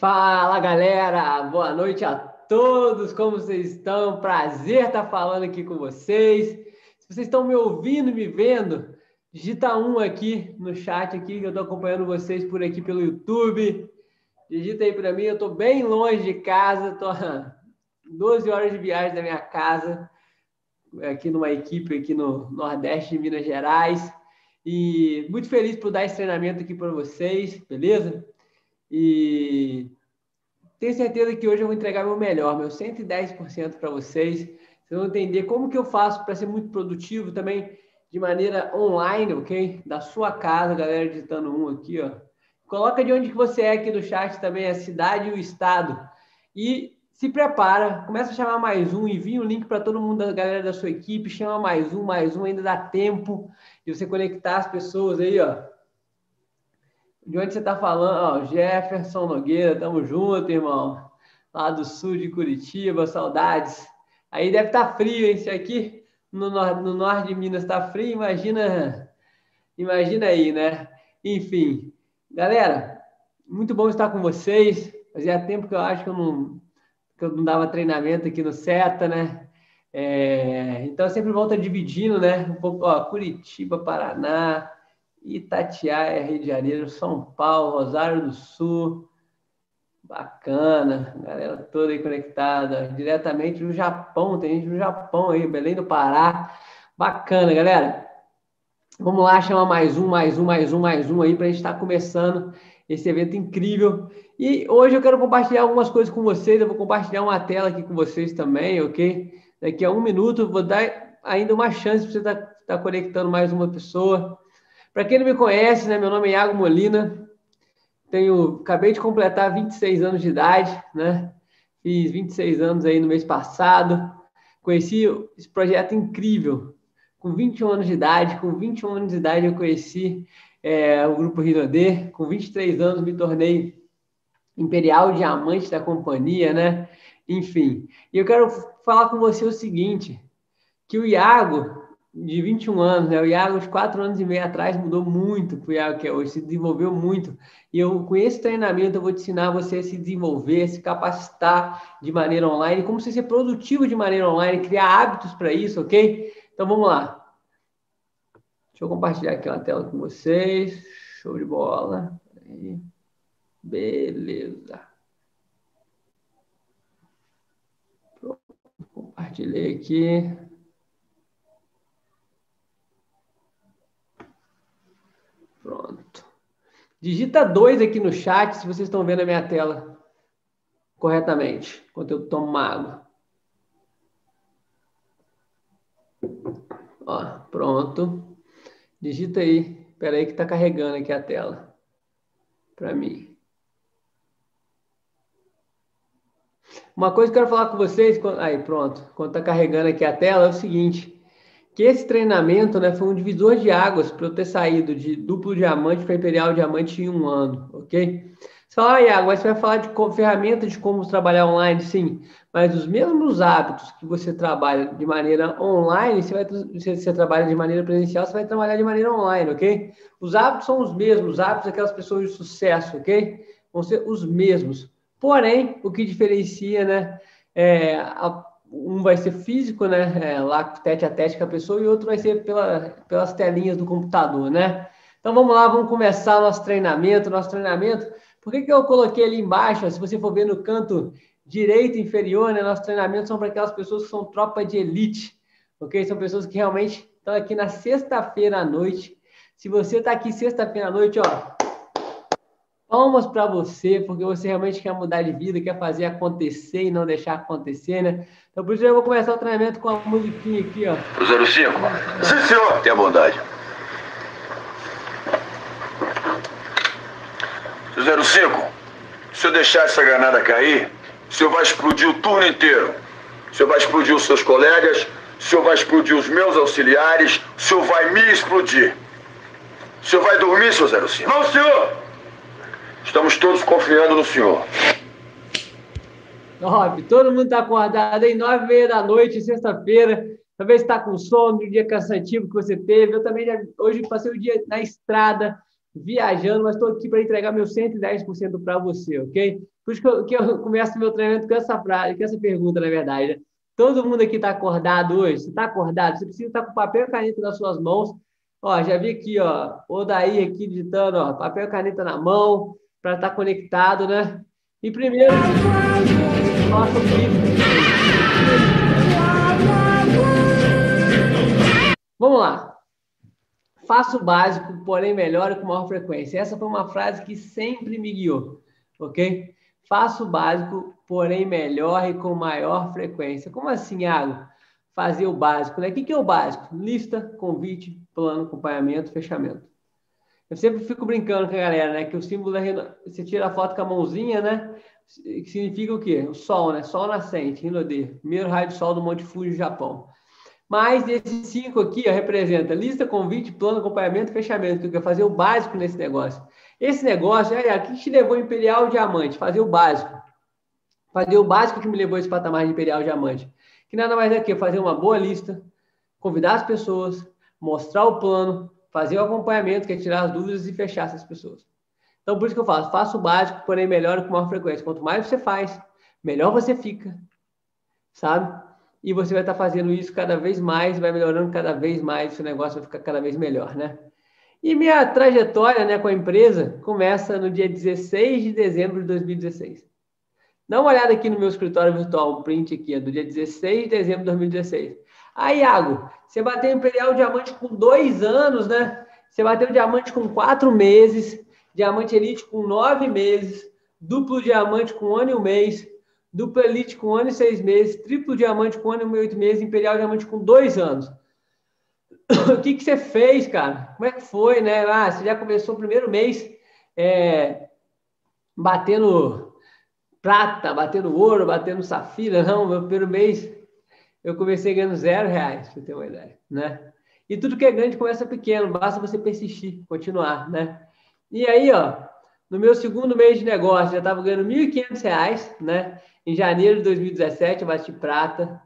Fala galera, boa noite a todos, como vocês estão? Prazer estar falando aqui com vocês. Se vocês estão me ouvindo, me vendo, digita um aqui no chat aqui, que eu estou acompanhando vocês por aqui pelo YouTube. Digita aí para mim, eu estou bem longe de casa, estou a 12 horas de viagem da minha casa, aqui numa equipe aqui no Nordeste de Minas Gerais. E muito feliz por dar esse treinamento aqui para vocês, beleza? E tenho certeza que hoje eu vou entregar meu melhor, meu 110% para vocês. Vocês vão entender como que eu faço para ser muito produtivo também de maneira online, ok? Da sua casa, galera, digitando um aqui, ó. Coloca de onde que você é aqui no chat também, a cidade e o estado. E se prepara, começa a chamar mais um, envia o um link para todo mundo, a galera da sua equipe, chama mais um, mais um, ainda dá tempo de você conectar as pessoas aí, ó. De onde você está falando? Ó, Jefferson Nogueira, tamo junto, irmão. Lá do sul de Curitiba, saudades. Aí deve estar tá frio, hein? Se aqui no, no norte de Minas está frio, imagina, imagina aí, né? Enfim, galera, muito bom estar com vocês. Fazia tempo que eu acho que eu não, que eu não dava treinamento aqui no SETA, né? É, então sempre volto dividindo, né? Um pouco, ó, Curitiba, Paraná, Itatiaia, Rio de Janeiro, São Paulo, Rosário do Sul. Bacana, galera toda aí conectada, diretamente no Japão, tem gente no Japão aí, Belém do Pará. Bacana, galera. Vamos lá, chama mais um, mais um, mais um, mais um aí para a gente estar tá começando esse evento incrível. E hoje eu quero compartilhar algumas coisas com vocês. Eu vou compartilhar uma tela aqui com vocês também, ok? Daqui a um minuto eu vou dar ainda uma chance para você estar tá, tá conectando mais uma pessoa. Para quem não me conhece, né, meu nome é Iago Molina, tenho, acabei de completar 26 anos de idade, né? Fiz 26 anos aí no mês passado. Conheci esse projeto incrível. Com 21 anos de idade, com 21 anos de idade eu conheci é, o Grupo Rinodê. Com 23 anos me tornei Imperial Diamante da companhia, né? Enfim. E eu quero falar com você o seguinte, que o Iago, de 21 anos, né? O Iago, uns 4 anos e meio atrás, mudou muito para o Iago que é hoje, se desenvolveu muito. E eu, com esse treinamento, eu vou te ensinar você a se desenvolver, se capacitar de maneira online, como você ser produtivo de maneira online, criar hábitos para isso, ok? Então vamos lá. Deixa eu compartilhar aqui uma tela com vocês. Show de bola. Beleza. Pronto. Compartilhei aqui. Pronto. Digita 2 aqui no chat se vocês estão vendo a minha tela corretamente, enquanto eu tomo uma água. Ó, pronto. Digita aí. Espera aí que está carregando aqui a tela. Para mim. Uma coisa que eu quero falar com vocês, aí pronto, quando está carregando aqui a tela, é o seguinte que esse treinamento né, foi um divisor de águas para eu ter saído de duplo diamante para imperial diamante em um ano, ok? Você fala, ah, Iago, mas você vai falar de ferramentas de como trabalhar online, sim, mas os mesmos hábitos que você trabalha de maneira online, você, vai, você, você trabalha de maneira presencial, você vai trabalhar de maneira online, ok? Os hábitos são os mesmos, os hábitos daquelas pessoas de sucesso, ok? Vão ser os mesmos. Porém, o que diferencia, né, é a um vai ser físico, né? É, lá tete a tete com a pessoa, e outro vai ser pela, pelas telinhas do computador, né? Então vamos lá, vamos começar nosso treinamento. Nosso treinamento, por que, que eu coloquei ali embaixo? Se você for ver no canto direito inferior, né? Nossos treinamentos são para aquelas pessoas que são tropa de elite, ok? São pessoas que realmente estão aqui na sexta-feira à noite. Se você está aqui sexta-feira à noite, ó, palmas para você, porque você realmente quer mudar de vida, quer fazer acontecer e não deixar acontecer, né? Então, por isso, eu vou começar o treinamento com a musiquinha aqui, ó. 05? Sim, senhor. Tenha bondade. 05, se eu deixar essa granada cair, o senhor vai explodir o turno inteiro. O senhor vai explodir os seus colegas, o senhor vai explodir os meus auxiliares, o senhor vai me explodir. O senhor vai dormir, seu 05? Não, senhor! Estamos todos confiando no senhor. Top, todo mundo está acordado aí, nove e meia da noite, sexta-feira. Talvez está com sono, um dia cansativo que você teve. Eu também já, hoje passei o dia na estrada, viajando, mas estou aqui para entregar meu 110% para você, ok? Por isso que eu, que eu começo meu treinamento com essa frase, com essa pergunta, na verdade. Né? Todo mundo aqui está acordado hoje? Você está acordado? Você precisa estar tá com papel e caneta nas suas mãos. Ó, já vi aqui, ó, o Daí aqui digitando, ó, papel e caneta na mão, para estar tá conectado, né? E primeiro, nosso Vamos lá. Faço o básico, porém melhor com maior frequência. Essa foi uma frase que sempre me guiou, ok? Faço o básico, porém melhor e com maior frequência. Como assim, Iago? Fazer o básico, né? O que é o básico? Lista, convite, plano, acompanhamento, fechamento. Eu sempre fico brincando com a galera, né? Que o símbolo é... Você tira a foto com a mãozinha, né? Que significa o quê? O sol, né? Sol nascente, Hinode. Primeiro raio de sol do Monte Fuji, Japão. Mas esses cinco aqui ó, representa lista, convite, plano, acompanhamento, fechamento, que eu fazer o básico nesse negócio. Esse negócio, é, o que te levou Imperial Diamante? Fazer o básico. Fazer o básico que me levou esse patamar de Imperial Diamante. Que nada mais é que fazer uma boa lista, convidar as pessoas, mostrar o plano, fazer o acompanhamento, que é tirar as dúvidas e fechar essas pessoas. Então, por isso que eu faço, faça o básico, porém melhor com maior frequência. Quanto mais você faz, melhor você fica, sabe? e você vai estar fazendo isso cada vez mais, vai melhorando cada vez mais, seu negócio vai ficar cada vez melhor, né? E minha trajetória né, com a empresa começa no dia 16 de dezembro de 2016. Dá uma olhada aqui no meu escritório virtual, print aqui, é do dia 16 de dezembro de 2016. Aí, Iago, você bateu Imperial Diamante com dois anos, né? Você bateu Diamante com quatro meses, Diamante Elite com nove meses, duplo Diamante com um ano e um mês, dupla elite com um ano e seis meses, triplo diamante com um ano e oito meses, imperial diamante com dois anos. o que, que você fez, cara? Como é que foi, né? Ah, você já começou o primeiro mês é, batendo prata, batendo ouro, batendo safira. Não, meu primeiro mês eu comecei ganhando zero reais, você ter uma ideia, né? E tudo que é grande começa pequeno, basta você persistir, continuar, né? E aí, ó, no meu segundo mês de negócio, já estava ganhando R$ 1.500, né? Em janeiro de 2017, eu bati prata.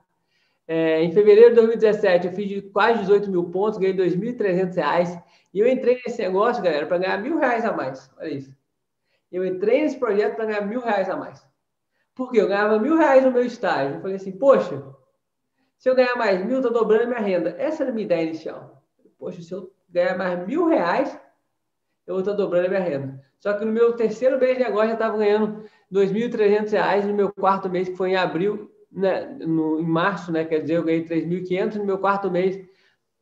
É, em fevereiro de 2017, eu fiz quase 18 mil pontos, ganhei R$ 2.300. E eu entrei nesse negócio, galera, para ganhar mil reais a mais. Olha isso. Eu entrei nesse projeto para ganhar mil reais a mais. Por quê? Eu ganhava mil reais no meu estágio. Eu falei assim, poxa, se eu ganhar mais mil, estou dobrando a minha renda. Essa era a minha ideia inicial. Poxa, se eu ganhar mais mil reais, eu vou estar dobrando minha renda. Só que no meu terceiro mês de negócio, eu estava ganhando R$ 2.300 no meu quarto mês, que foi em abril, né, no, em março, né? Quer dizer, eu ganhei 3.500 no meu quarto mês,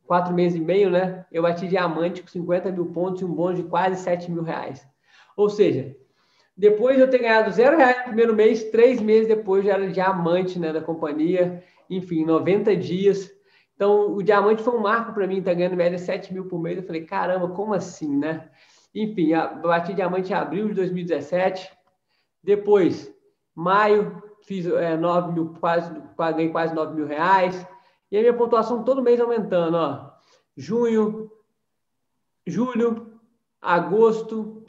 quatro meses e meio, né? Eu bati diamante com 50 mil pontos e um bônus de quase 7 mil reais. Ou seja, depois de eu ter ganhado zero reais no primeiro mês, três meses depois já era diamante né, da companhia, enfim, 90 dias. Então, o diamante foi um marco para mim, tá ganhando média 7 mil por mês. Eu falei, caramba, como assim, né? Enfim, bati diamante em abril de 2017. Depois, maio, fiz é, 9 mil, quase, ganhei quase 9 mil reais. E a minha pontuação todo mês aumentando, ó. Junho, julho, agosto,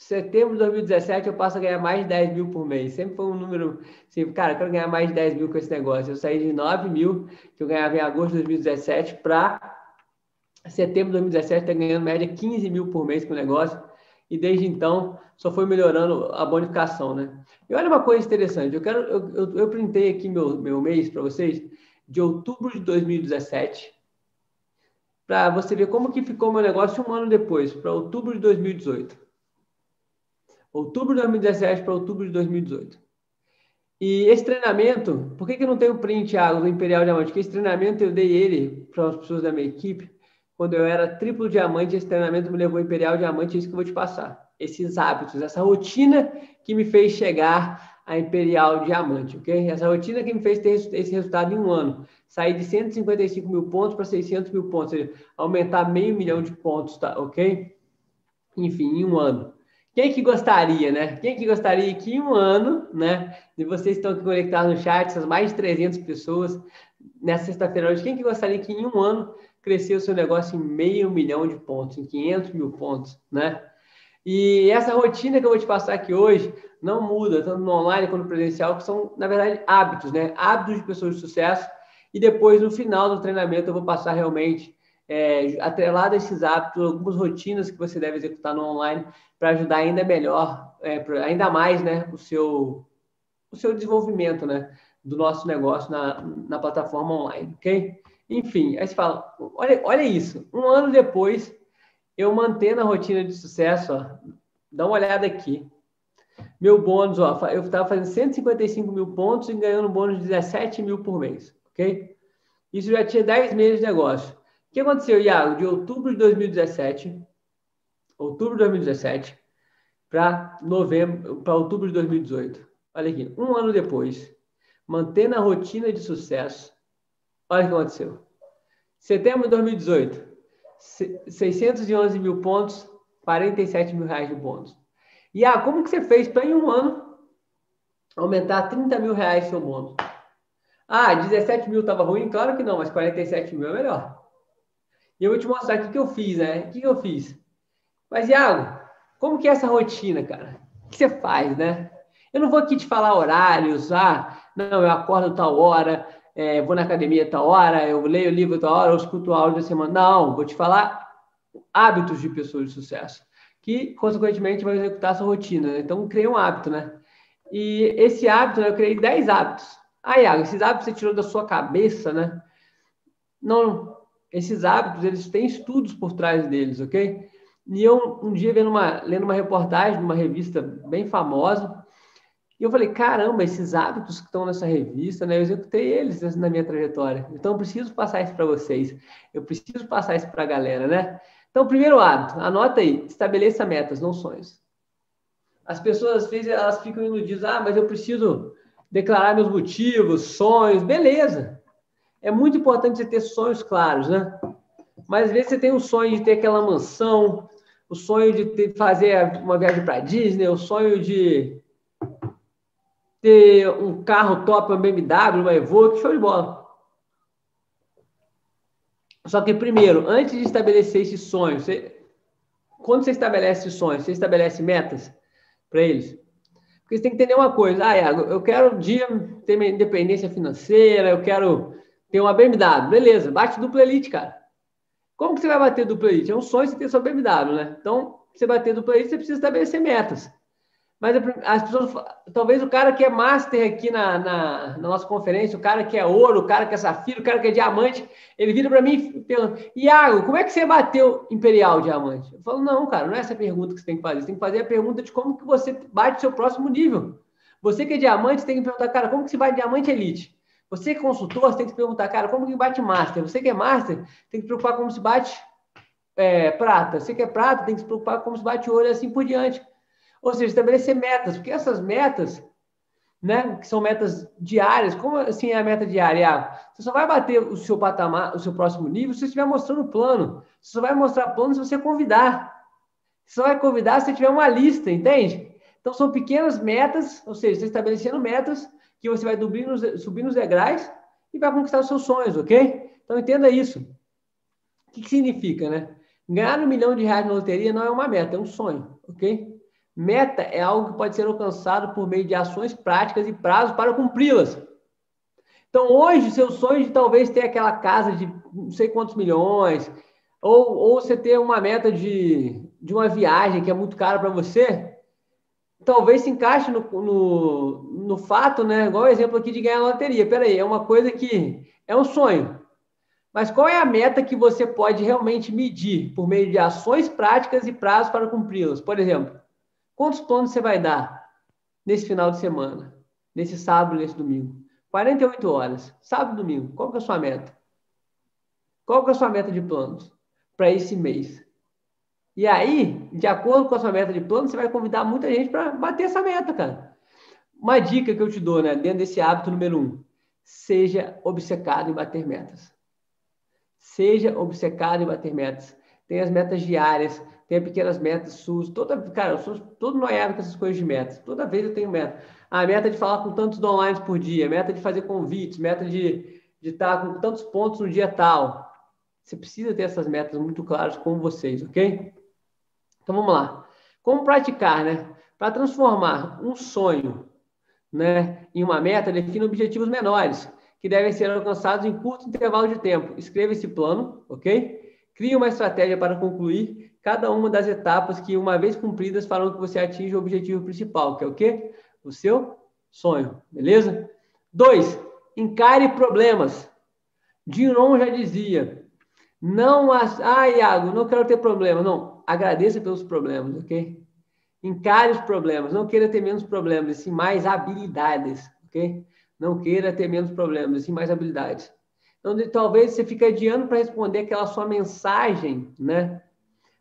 setembro de 2017 eu passo a ganhar mais de 10 mil por mês. Sempre foi um número, assim, cara, eu quero ganhar mais de 10 mil com esse negócio. Eu saí de 9 mil que eu ganhava em agosto de 2017 para setembro de 2017 está ganhando média 15 mil por mês com o negócio e desde então só foi melhorando a bonificação, né? E olha uma coisa interessante, eu quero, eu, eu, eu printei aqui meu, meu mês para vocês de outubro de 2017 para você ver como que ficou meu negócio um ano depois, para outubro de 2018. Outubro de 2017 para outubro de 2018. E esse treinamento, por que, que eu não tenho print, Thiago, do Imperial Diamante? Porque esse treinamento eu dei ele para as pessoas da minha equipe quando eu era triplo diamante, esse treinamento me levou a Imperial Diamante, é isso que eu vou te passar. Esses hábitos, essa rotina que me fez chegar a Imperial Diamante, ok? Essa rotina que me fez ter esse resultado em um ano. Sair de 155 mil pontos para 600 mil pontos, ou seja, aumentar meio milhão de pontos, tá? ok? Enfim, em um ano. Quem que gostaria, né? Quem que gostaria que em um ano, né? E vocês estão aqui conectados no chat, essas mais de 300 pessoas, nessa sexta-feira hoje, quem que gostaria que em um ano crescer o seu negócio em meio milhão de pontos, em 500 mil pontos, né? E essa rotina que eu vou te passar aqui hoje não muda, tanto no online quanto no presencial, que são, na verdade, hábitos, né? Hábitos de pessoas de sucesso. E depois, no final do treinamento, eu vou passar realmente é, atrelado a esses hábitos, algumas rotinas que você deve executar no online para ajudar ainda melhor, é, ainda mais, né, o seu, o seu desenvolvimento, né, do nosso negócio na, na plataforma online, ok? Enfim, aí você fala, olha, olha isso, um ano depois, eu mantendo a rotina de sucesso, ó, dá uma olhada aqui, meu bônus, ó, eu estava fazendo 155 mil pontos e ganhando um bônus de 17 mil por mês, ok? Isso já tinha 10 meses de negócio. O que aconteceu, Iago? De outubro de 2017, outubro de 2017, para novembro, para outubro de 2018. Olha aqui, um ano depois, mantendo a rotina de sucesso, olha o que aconteceu. Setembro de 2018, 611 mil pontos, 47 mil reais de bônus. E como que você fez para em um ano aumentar 30 mil reais seu bônus? Ah, 17 mil estava ruim? Claro que não, mas 47 mil é melhor. E eu vou te mostrar o que, que eu fiz, né? O que, que eu fiz? Mas, Iago, como que é essa rotina, cara? O que você faz, né? Eu não vou aqui te falar horários, ah, não, eu acordo tal hora, é, vou na academia tal hora, eu leio o livro tal hora, eu escuto áudio da semana. Não, vou te falar hábitos de pessoas de sucesso que, consequentemente, vai executar a sua rotina. Né? Então, criei um hábito, né? E esse hábito, né, eu criei 10 hábitos. Ah, Iago, esses hábitos você tirou da sua cabeça, né? Não, esses hábitos, eles têm estudos por trás deles, ok? E eu, um dia, vendo uma, lendo uma reportagem numa revista bem famosa, e eu falei, caramba, esses hábitos que estão nessa revista, né? Eu executei eles na minha trajetória. Então, eu preciso passar isso para vocês. Eu preciso passar isso para a galera, né? Então, primeiro hábito, anota aí, estabeleça metas, não sonhos. As pessoas, às vezes, elas ficam iludidas, ah, mas eu preciso declarar meus motivos, sonhos, beleza. É muito importante você ter sonhos claros, né? Mas às vezes você tem o sonho de ter aquela mansão, o sonho de ter, fazer uma viagem para Disney, o sonho de ter um carro top, uma BMW, uma Evoque, show de bola. Só que, primeiro, antes de estabelecer esse sonho, você, quando você estabelece esse sonho, você estabelece metas para eles? Porque você tem que entender uma coisa. Ah, Iago, eu quero um dia ter minha independência financeira, eu quero ter uma BMW. Beleza, bate dupla elite, cara. Como que você vai bater dupla elite? É um sonho você ter sua BMW, né? Então, você bater dupla elite, você precisa estabelecer metas. Mas as pessoas, talvez o cara que é master aqui na, na, na, nossa conferência, o cara que é ouro, o cara que é safira, o cara que é diamante, ele vira para mim e pergunta: Iago, como é que você bateu imperial diamante? Eu falo: não, cara, não é essa pergunta que você tem que fazer. Você tem que fazer a pergunta de como que você bate o seu próximo nível. Você que é diamante, tem que perguntar, cara, como que se bate diamante elite? Você que é consultor, você tem que se perguntar, cara, como que bate master? Você que é master, tem que se preocupar como se bate é, prata. Você que é prata, tem que se preocupar como se bate ouro e assim por diante. Ou seja, estabelecer metas, porque essas metas, né, que são metas diárias, como assim é a meta diária? Você só vai bater o seu patamar, o seu próximo nível, se você estiver mostrando o plano. Você só vai mostrar plano se você convidar. Você só vai convidar se tiver uma lista, entende? Então, são pequenas metas, ou seja, você estabelecendo metas que você vai subir nos, degraus e vai conquistar os seus sonhos, ok? Então, entenda isso. O que, que significa, né? Ganhar um milhão de reais na loteria não é uma meta, é um sonho, ok? Meta é algo que pode ser alcançado por meio de ações práticas e prazos para cumpri-las. Então, hoje, seu sonho de talvez ter aquela casa de não sei quantos milhões, ou, ou você ter uma meta de, de uma viagem que é muito cara para você, talvez se encaixe no, no, no, fato, né? Igual o exemplo aqui de ganhar loteria. Peraí, é uma coisa que é um sonho. Mas qual é a meta que você pode realmente medir por meio de ações práticas e prazos para cumpri-las? Por exemplo, Quantos planos você vai dar nesse final de semana? Nesse sábado, nesse domingo? 48 horas. Sábado domingo. Qual que é a sua meta? Qual que é a sua meta de planos para esse mês? E aí, de acordo com a sua meta de plano, você vai convidar muita gente para bater essa meta, cara. Uma dica que eu te dou, né, dentro desse hábito número um: seja obcecado em bater metas. Seja obcecado em bater metas. Tem as metas diárias, tenha pequenas metas suas. Toda, cara, eu sou todo noiado com essas coisas de metas. Toda vez eu tenho meta. A meta de falar com tantos online por dia, meta de fazer convites, meta de, de estar com tantos pontos no dia tal. Você precisa ter essas metas muito claras com vocês, ok? Então vamos lá. Como praticar, né? Para transformar um sonho né, em uma meta, defina objetivos menores, que devem ser alcançados em curto intervalo de tempo. Escreva esse plano, ok? Crie uma estratégia para concluir cada uma das etapas que, uma vez cumpridas, farão que você atinja o objetivo principal, que é o quê? O seu sonho, beleza? Dois, encare problemas. Diron já dizia, não, ah, Iago, não quero ter problema. Não, agradeça pelos problemas, ok? Encare os problemas, não queira ter menos problemas, sim mais habilidades, ok? Não queira ter menos problemas, sim mais habilidades. Então, talvez você fique adiando para responder aquela sua mensagem, né?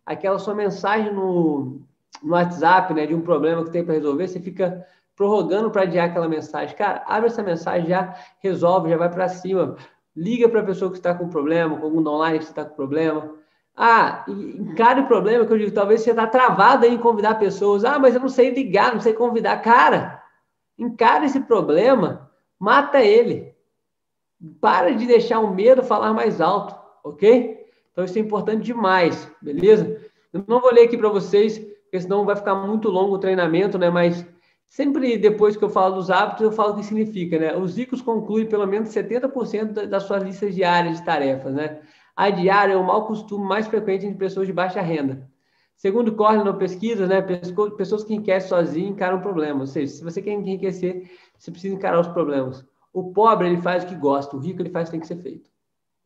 Aquela sua mensagem no, no WhatsApp, né? De um problema que tem para resolver, você fica prorrogando para adiar aquela mensagem. Cara, abre essa mensagem, já resolve, já vai para cima. Liga para a pessoa que está com problema, com algum online que está com problema. Ah, encare o problema que eu digo, talvez você está travado em convidar pessoas. Ah, mas eu não sei ligar, não sei convidar. Cara, encare esse problema, mata ele. Para de deixar o medo falar mais alto, ok? Então isso é importante demais, beleza? Eu não vou ler aqui para vocês, porque senão vai ficar muito longo o treinamento, né? Mas sempre depois que eu falo dos hábitos, eu falo o que significa, né? Os ricos concluem pelo menos 70% das suas listas diárias de tarefas, né? A diária é o mau costume mais frequente entre pessoas de baixa renda. Segundo Corley, pesquisa, né, pessoas que enriquecem sozinhas encaram problemas. Ou seja, se você quer enriquecer, você precisa encarar os problemas. O pobre, ele faz o que gosta, o rico, ele faz o que tem que ser feito.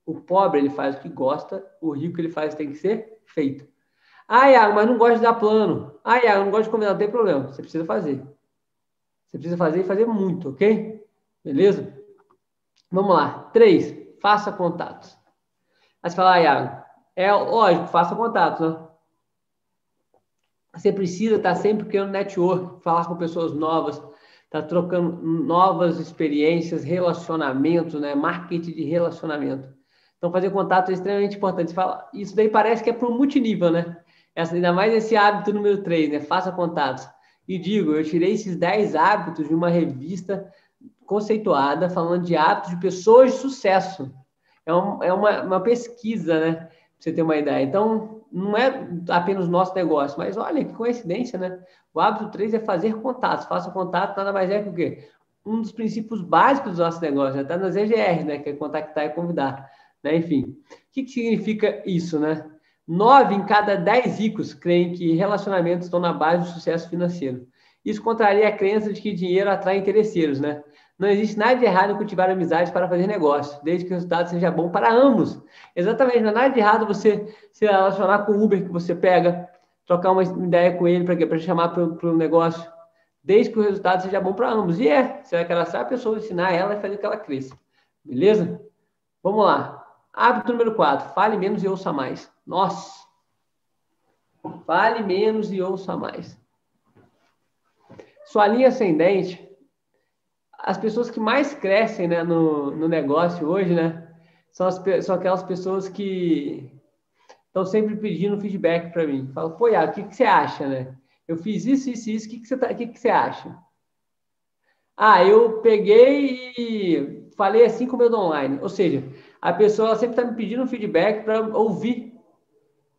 O pobre, ele faz o que gosta, o rico, ele faz o que tem que ser feito. Ah, Iago, mas não gosto de dar plano. Ah, Iago, não gosto de combinar, não tem problema. Você precisa fazer. Você precisa fazer e fazer muito, ok? Beleza? Vamos lá. Três, faça contatos. Aí você fala, ah, Iago, é lógico, faça contatos, né? Você precisa estar sempre criando network, falar com pessoas novas, está trocando novas experiências, relacionamentos, né? Marketing de relacionamento. Então, fazer contato é extremamente importante. Fala, isso daí parece que é para o multinível, né? Essa, ainda mais esse hábito número 3, né? Faça contatos. E digo, eu tirei esses 10 hábitos de uma revista conceituada falando de hábitos de pessoas de sucesso. É, um, é uma, uma pesquisa, né? Pra você ter uma ideia. Então, não é apenas nosso negócio, mas olha que coincidência, né? O hábito 3 é fazer contatos. Faça contato, nada mais é que o quê? Um dos princípios básicos do nosso negócio, está né? nas EGR, né? Que é contactar e convidar. Né? Enfim, o que, que significa isso, né? Nove em cada dez ricos creem que relacionamentos estão na base do sucesso financeiro. Isso contraria a crença de que dinheiro atrai interesseiros, né? Não existe nada de errado em cultivar amizades para fazer negócio, desde que o resultado seja bom para ambos. Exatamente, não é nada de errado você se relacionar com o Uber que você pega, trocar uma ideia com ele para chamar para o negócio, desde que o resultado seja bom para ambos. E é, você vai cadastrar a pessoa, ensinar ela e fazer que ela cresça. Beleza? Vamos lá. Hábito número 4. Fale menos e ouça mais. Nossa! Fale menos e ouça mais. Sua linha ascendente as pessoas que mais crescem né, no, no negócio hoje, né? São, as, são aquelas pessoas que estão sempre pedindo feedback para mim. Falo, pô, Iago, o que, que você acha, né? Eu fiz isso, isso, isso, o que, que, você, tá, que, que você acha? Ah, eu peguei e falei assim com o meu online. Ou seja, a pessoa sempre está me pedindo feedback para ouvir.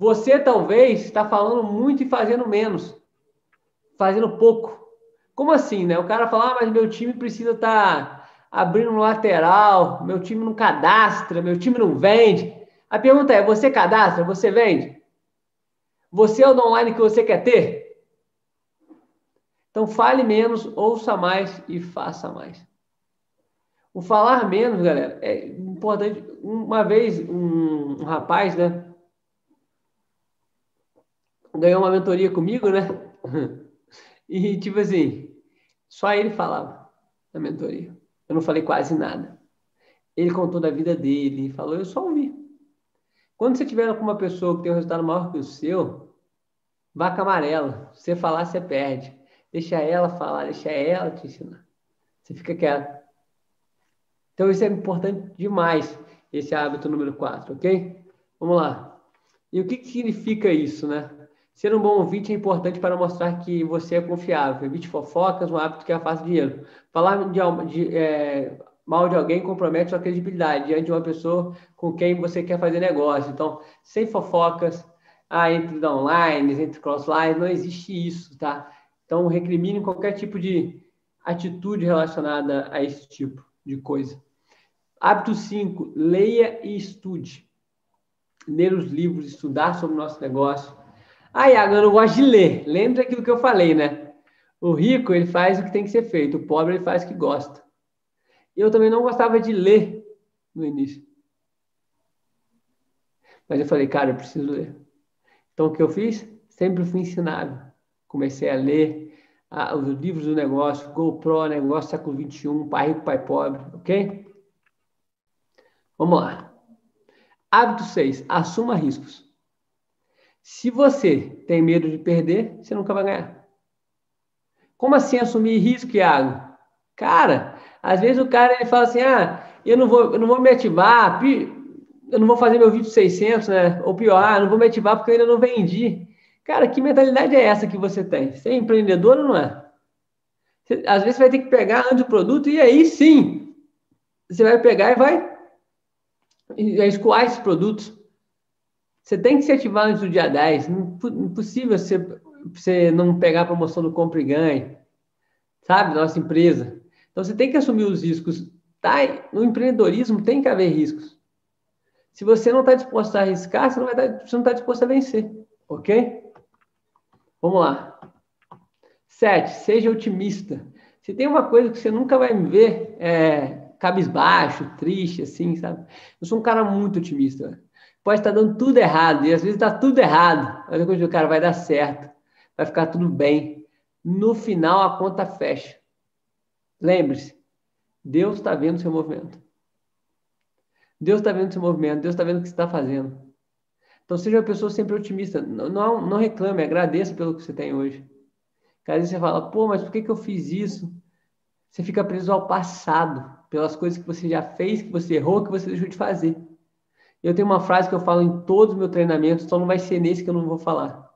Você talvez está falando muito e fazendo menos, fazendo pouco. Como assim, né? O cara fala, ah, mas meu time precisa estar tá abrindo um lateral, meu time não cadastra, meu time não vende. A pergunta é: você cadastra, você vende? Você é o online que você quer ter? Então fale menos, ouça mais e faça mais. O falar menos, galera, é importante. Uma vez um, um rapaz, né, ganhou uma mentoria comigo, né? E, tipo assim, só ele falava na mentoria. Eu não falei quase nada. Ele contou da vida dele, falou, eu só ouvi. Quando você tiver com uma pessoa que tem um resultado maior que o seu, vaca amarela. Você falar, você perde. Deixa ela falar, deixa ela te ensinar. Você fica quieto. Então, isso é importante demais, esse hábito número 4, ok? Vamos lá. E o que, que significa isso, né? Ser um bom ouvinte é importante para mostrar que você é confiável. Evite fofocas, um hábito que afasta dinheiro. Falar de, de, é, mal de alguém compromete sua credibilidade diante de uma pessoa com quem você quer fazer negócio. Então, sem fofocas, ah, entre downlines, entre crosslines, não existe isso, tá? Então, recrimine qualquer tipo de atitude relacionada a esse tipo de coisa. Hábito 5, leia e estude. ler os livros, estudar sobre o nosso negócio. Ah, Iago, eu não gosto de ler. Lembra aquilo que eu falei, né? O rico, ele faz o que tem que ser feito. O pobre, ele faz o que gosta. Eu também não gostava de ler no início. Mas eu falei, cara, eu preciso ler. Então, o que eu fiz? Sempre fui ensinado. Comecei a ler os livros do negócio, GoPro, negócio século XXI, pai rico, pai pobre, ok? Vamos lá. Hábito 6. Assuma riscos. Se você tem medo de perder, você nunca vai ganhar. Como assim assumir risco, Iago? Cara, às vezes o cara ele fala assim: ah, eu não vou, eu não vou me ativar, eu não vou fazer meu vídeo 600, né? Ou pior, ah, não vou me ativar porque eu ainda não vendi. Cara, que mentalidade é essa que você tem? Você é empreendedor ou não é? Você, às vezes você vai ter que pegar antes o produto e aí sim você vai pegar e vai escoar esses produtos. Você tem que se ativar antes do dia 10. Impossível você, você não pegar a promoção do compra e ganhe. Sabe? Nossa empresa. Então você tem que assumir os riscos. Tá? No empreendedorismo tem que haver riscos. Se você não está disposto a arriscar, você não está tá disposto a vencer. Ok? Vamos lá. Sete, seja otimista. Se tem uma coisa que você nunca vai me ver, é cabisbaixo, triste, assim, sabe? Eu sou um cara muito otimista. Pode estar dando tudo errado, e às vezes está tudo errado. Mas eu digo, cara, vai dar certo, vai ficar tudo bem. No final, a conta fecha. Lembre-se, Deus está vendo o seu movimento. Deus está vendo o seu movimento, Deus está vendo o que você está fazendo. Então, seja uma pessoa sempre otimista. Não, não, não reclame, agradeça pelo que você tem hoje. Vezes você fala, pô, mas por que, que eu fiz isso? Você fica preso ao passado, pelas coisas que você já fez, que você errou, que você deixou de fazer. Eu tenho uma frase que eu falo em todos os meus treinamentos, só não vai ser nesse que eu não vou falar.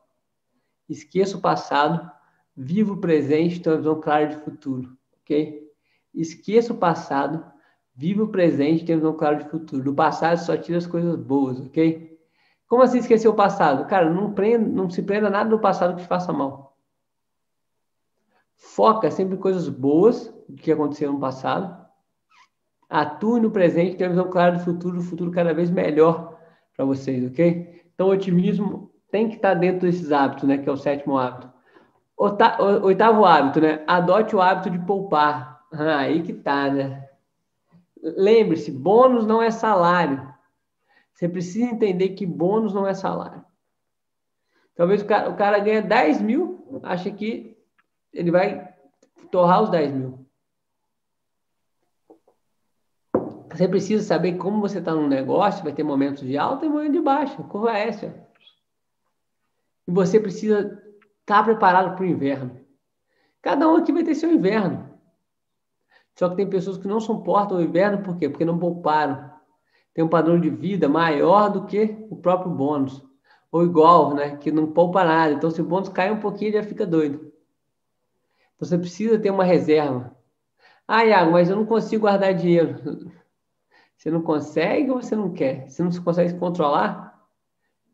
Esqueça o passado, viva o presente, tenha uma visão clara de futuro, ok? Esqueça o passado, viva o presente, tenha uma visão clara de futuro. Do passado só tira as coisas boas, ok? Como assim esquecer o passado? Cara, não, prenda, não se prenda nada do passado que te faça mal. Foca sempre em coisas boas que aconteceram no passado. Atue no presente, tenha visão clara do futuro, o futuro cada vez melhor para vocês, ok? Então, otimismo tem que estar tá dentro desses hábitos, né? Que é o sétimo hábito. Oitavo hábito, né? Adote o hábito de poupar. Ah, aí que tá, né? Lembre-se, bônus não é salário. Você precisa entender que bônus não é salário. Talvez o cara, o cara ganha 10 mil, acha que ele vai torrar os 10 mil. Você precisa saber como você está no negócio, vai ter momentos de alta e momentos de baixa. Curva é essa. E você precisa estar tá preparado para o inverno. Cada um aqui vai ter seu inverno. Só que tem pessoas que não suportam o inverno, por quê? Porque não pouparam tem um padrão de vida maior do que o próprio bônus. Ou igual, né? Que não poupa nada. Então, se o bônus cai um pouquinho, já fica doido. Então, você precisa ter uma reserva. Ah, Iago, mas eu não consigo guardar dinheiro. Você não consegue ou você não quer? Você não consegue se controlar?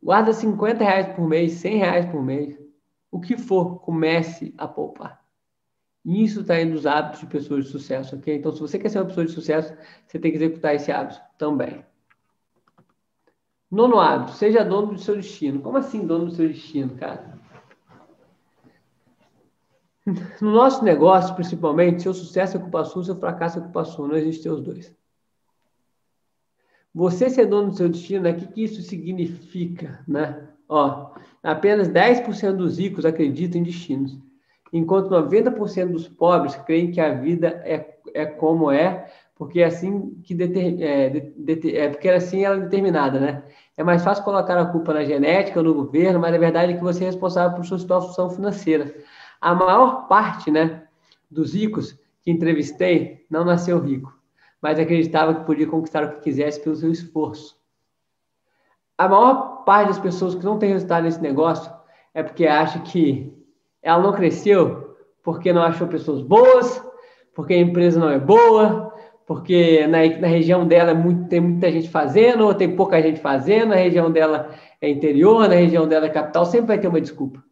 Guarda 50 reais por mês, 100 reais por mês. O que for, comece a poupar. Isso está indo nos hábitos de pessoas de sucesso, ok? Então, se você quer ser uma pessoa de sucesso, você tem que executar esse hábito também. Nono hábito, seja dono do seu destino. Como assim dono do seu destino, cara? No nosso negócio, principalmente, seu sucesso é culpa sua, seu fracasso é culpa sua. Não existe os dois. Você ser dono do seu destino, né? o que, que isso significa? Né? Ó, apenas 10% dos ricos acreditam em destinos, enquanto 90% dos pobres creem que a vida é, é como é, porque é assim que deter, é, de, é, porque assim ela é determinada, né? É mais fácil colocar a culpa na genética, no governo, mas a verdade é que você é responsável por sua situação financeira. A maior parte, né, dos ricos que entrevistei não nasceu rico, mas acreditava que podia conquistar o que quisesse pelo seu esforço. A maior parte das pessoas que não tem resultado nesse negócio é porque acha que ela não cresceu porque não achou pessoas boas, porque a empresa não é boa, porque na, na região dela é muito, tem muita gente fazendo, ou tem pouca gente fazendo, a região dela é interior, na região dela é capital, sempre vai ter uma desculpa.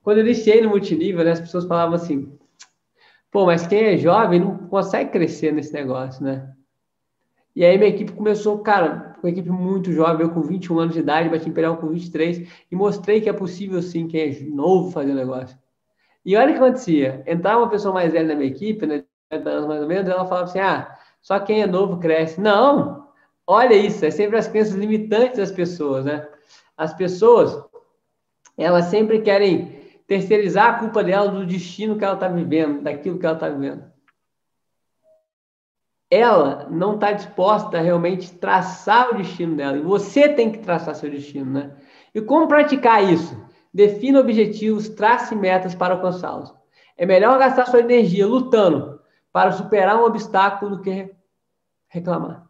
Quando eu iniciei no multinível, né, as pessoas falavam assim, pô, mas quem é jovem não consegue crescer nesse negócio, né? E aí minha equipe começou, cara, uma equipe muito jovem, eu com 21 anos de idade, bati Imperial com 23, e mostrei que é possível sim, quem é novo, fazer um negócio. E olha o que acontecia, entrava uma pessoa mais velha na minha equipe, né, mais ou menos, ela falava assim, ah, só quem é novo cresce. Não! Olha isso, é sempre as crenças limitantes das pessoas, né? As pessoas, elas sempre querem terceirizar a culpa dela do destino que ela está vivendo, daquilo que ela está vivendo ela não está disposta a realmente traçar o destino dela. E você tem que traçar seu destino, né? E como praticar isso? Defina objetivos, trace metas para alcançá-los. É melhor gastar sua energia lutando para superar um obstáculo do que reclamar.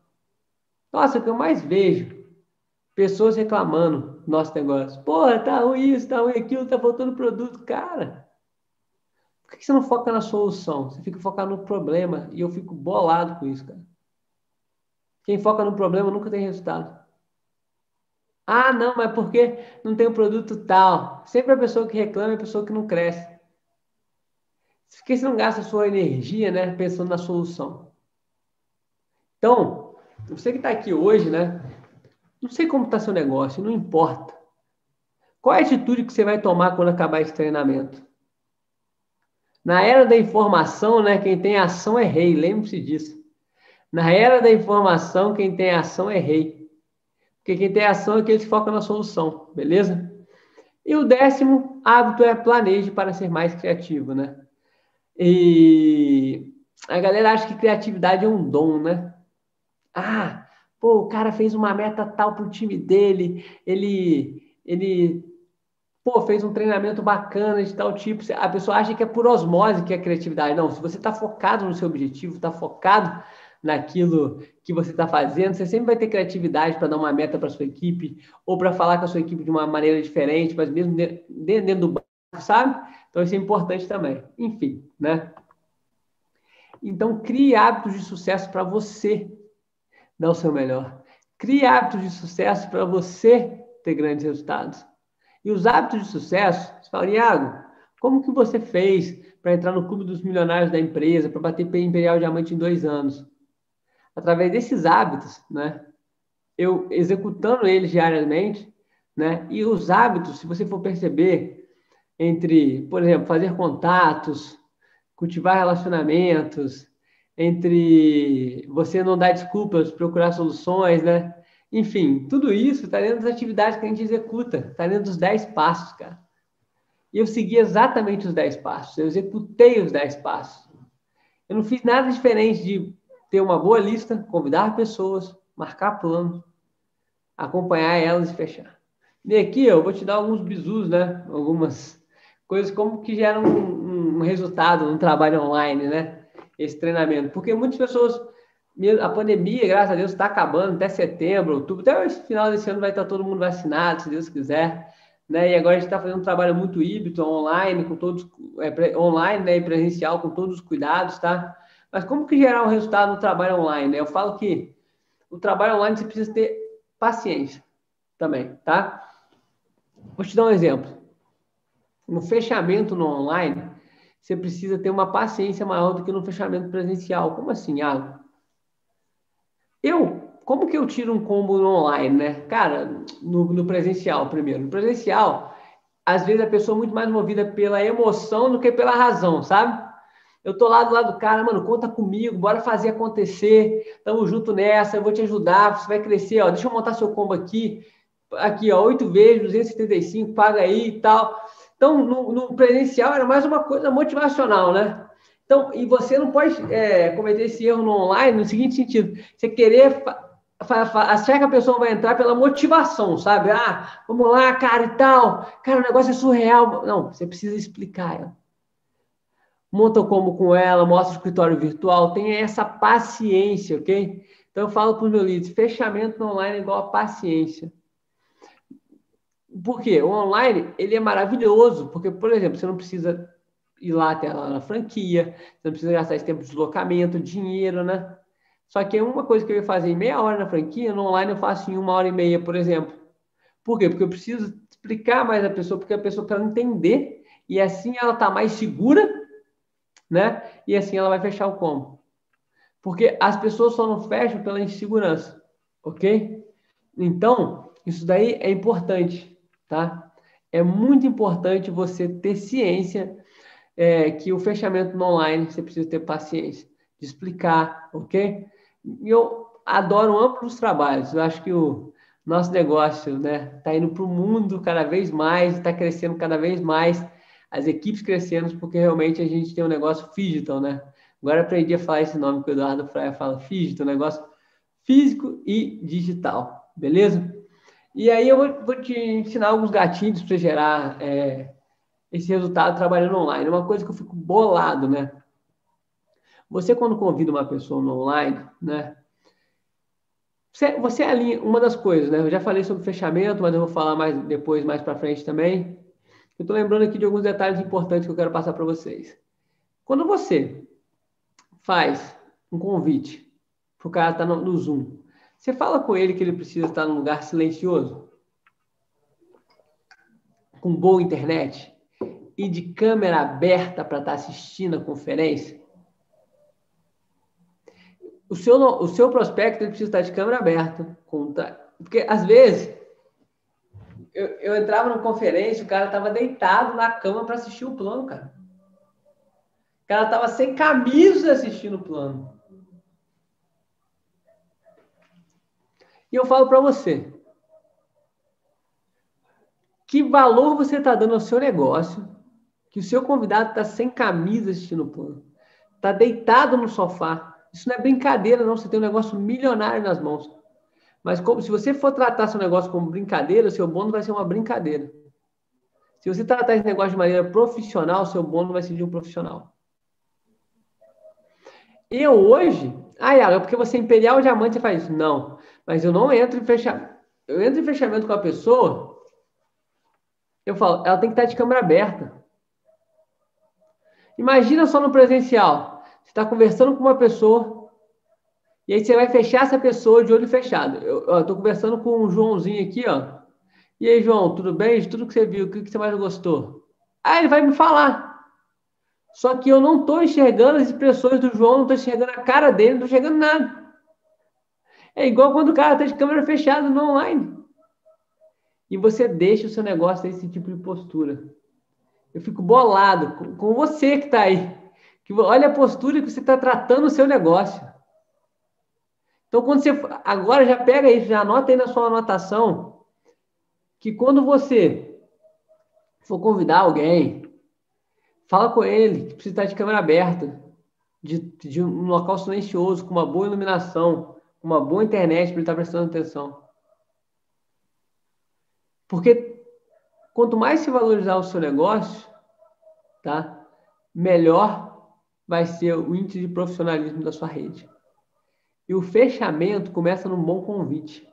Nossa, o que eu mais vejo pessoas reclamando do nosso negócio. Porra, tá ruim isso, tá ruim aquilo, tá faltando produto. Cara, por que você não foca na solução? Você fica focado no problema e eu fico bolado com isso, cara. Quem foca no problema nunca tem resultado. Ah, não, mas porque não tem um produto tal? Sempre a pessoa que reclama é a pessoa que não cresce. Por que você não gasta a sua energia, né, pensando na solução? Então, você que está aqui hoje, né? Não sei como está seu negócio, não importa. Qual é a atitude que você vai tomar quando acabar esse treinamento? Na era da informação, né, quem tem ação é rei, lembre-se disso. Na era da informação, quem tem ação é rei. Porque quem tem ação é aquele que foca na solução, beleza? E o décimo hábito é planeje para ser mais criativo, né? E a galera acha que criatividade é um dom, né? Ah, pô, o cara fez uma meta tal para o time dele, ele, ele pô, fez um treinamento bacana de tal tipo. A pessoa acha que é por osmose que é criatividade. Não, se você está focado no seu objetivo, está focado naquilo que você está fazendo, você sempre vai ter criatividade para dar uma meta para sua equipe ou para falar com a sua equipe de uma maneira diferente, mas mesmo dentro do banco, sabe? Então isso é importante também. Enfim, né? Então crie hábitos de sucesso para você dar o seu melhor. Crie hábitos de sucesso para você ter grandes resultados. E os hábitos de sucesso, você fala, Iago, como que você fez para entrar no clube dos milionários da empresa, para bater Imperial Diamante em dois anos? Através desses hábitos, né? Eu executando eles diariamente, né? E os hábitos, se você for perceber, entre, por exemplo, fazer contatos, cultivar relacionamentos, entre você não dar desculpas, procurar soluções, né? Enfim, tudo isso está dentro das atividades que a gente executa, está dentro dos 10 passos, cara. E eu segui exatamente os 10 passos, eu executei os 10 passos. Eu não fiz nada diferente de ter uma boa lista, convidar pessoas, marcar planos, acompanhar elas e fechar. E aqui eu vou te dar alguns bizus, né? Algumas coisas como que geram um, um resultado no trabalho online, né? Esse treinamento. Porque muitas pessoas a pandemia, graças a Deus, está acabando até setembro, outubro, até o final desse ano vai estar todo mundo vacinado, se Deus quiser. Né? E agora a gente está fazendo um trabalho muito híbrido, online, com todos, é, online né? e presencial, com todos os cuidados, tá? Mas como que gerar um resultado no trabalho online? Né? Eu falo que o trabalho online você precisa ter paciência também, tá? Vou te dar um exemplo. No fechamento no online, você precisa ter uma paciência maior do que no fechamento presencial. Como assim, Iago? Eu, como que eu tiro um combo online, né? Cara, no, no presencial primeiro. No presencial, às vezes a pessoa é muito mais movida pela emoção do que pela razão, sabe? Eu tô lá do lado do cara, mano, conta comigo, bora fazer acontecer, tamo junto nessa, eu vou te ajudar, você vai crescer, ó, deixa eu montar seu combo aqui, aqui, ó, 8 vezes, 275, paga aí e tal. Então, no, no presencial era mais uma coisa motivacional, né? Então, e você não pode é, cometer esse erro no online no seguinte sentido: você querer achar que a pessoa vai entrar pela motivação, sabe? Ah, vamos lá, cara, e tal. Cara, o negócio é surreal. Não, você precisa explicar ela. Monta como com ela, mostra o escritório virtual, tenha essa paciência, ok? Então eu falo para os meus leads, fechamento online é igual a paciência. Por quê? O online, ele é maravilhoso, porque, por exemplo, você não precisa ir lá até lá na franquia, você não precisa gastar esse tempo de deslocamento, dinheiro, né? Só que é uma coisa que eu ia fazer em meia hora na franquia, no online eu faço em uma hora e meia, por exemplo. Por quê? Porque eu preciso explicar mais a pessoa, porque a pessoa quer entender, e assim ela está mais segura, né? E assim ela vai fechar o combo. Porque as pessoas só não fecham pela insegurança, ok? Então, isso daí é importante, tá? É muito importante você ter ciência é, que o fechamento online você precisa ter paciência de explicar, ok? E eu adoro amplos trabalhos. Eu acho que o nosso negócio, né, está indo para o mundo cada vez mais, está crescendo cada vez mais, as equipes crescendo, porque realmente a gente tem um negócio digital, né? Agora aprendi a falar esse nome que o Eduardo Fraia fala, digital, negócio físico e digital, beleza? E aí eu vou, te ensinar alguns gatilhos para gerar é, esse resultado trabalhando online. Uma coisa que eu fico bolado, né? Você, quando convida uma pessoa no online, né? Você, você alinha uma das coisas, né? Eu já falei sobre fechamento, mas eu vou falar mais depois, mais para frente também. Eu estou lembrando aqui de alguns detalhes importantes que eu quero passar para vocês. Quando você faz um convite para o cara estar tá no, no Zoom, você fala com ele que ele precisa estar num lugar silencioso, com boa internet e de câmera aberta para estar tá assistindo a conferência? O seu, o seu prospecto ele precisa estar de câmera aberta. Porque, às vezes, eu, eu entrava numa conferência, o cara estava deitado na cama para assistir o plano, cara. O cara estava sem camisa assistindo o plano. E eu falo para você, que valor você está dando ao seu negócio, que o seu convidado está sem camisa assistindo o plano, está deitado no sofá. Isso não é brincadeira, não. Você tem um negócio milionário nas mãos. Mas como, se você for tratar seu negócio como brincadeira, seu bônus vai ser uma brincadeira. Se você tratar esse negócio de maneira profissional, seu bônus vai ser de um profissional. Eu hoje, ah, é porque você é imperial diamante, você faz isso. Não. Mas eu não entro em fechamento. Eu entro em fechamento com a pessoa, eu falo, ela tem que estar de câmera aberta. Imagina só no presencial. Você está conversando com uma pessoa, e aí você vai fechar essa pessoa de olho fechado. Eu estou conversando com o Joãozinho aqui, ó. E aí, João, tudo bem? De tudo que você viu, o que, você mais gostou? Aí ele vai me falar. Só que eu não estou enxergando as expressões do João, não estou enxergando a cara dele, não estou enxergando nada. É igual quando o cara está de câmera fechada no online. E você deixa o seu negócio nesse tipo de postura. Eu fico bolado com, você que está aí. Que, olha a postura que você está tratando o seu negócio. Então, quando você. Agora já pega isso, já anota aí na sua anotação. Que quando você for convidar alguém, fala com ele que precisa estar de câmera aberta, de, de um local silencioso, com uma boa iluminação uma boa internet para ele estar tá prestando atenção. Porque quanto mais se valorizar o seu negócio, tá? Melhor vai ser o índice de profissionalismo da sua rede. E o fechamento começa num bom convite.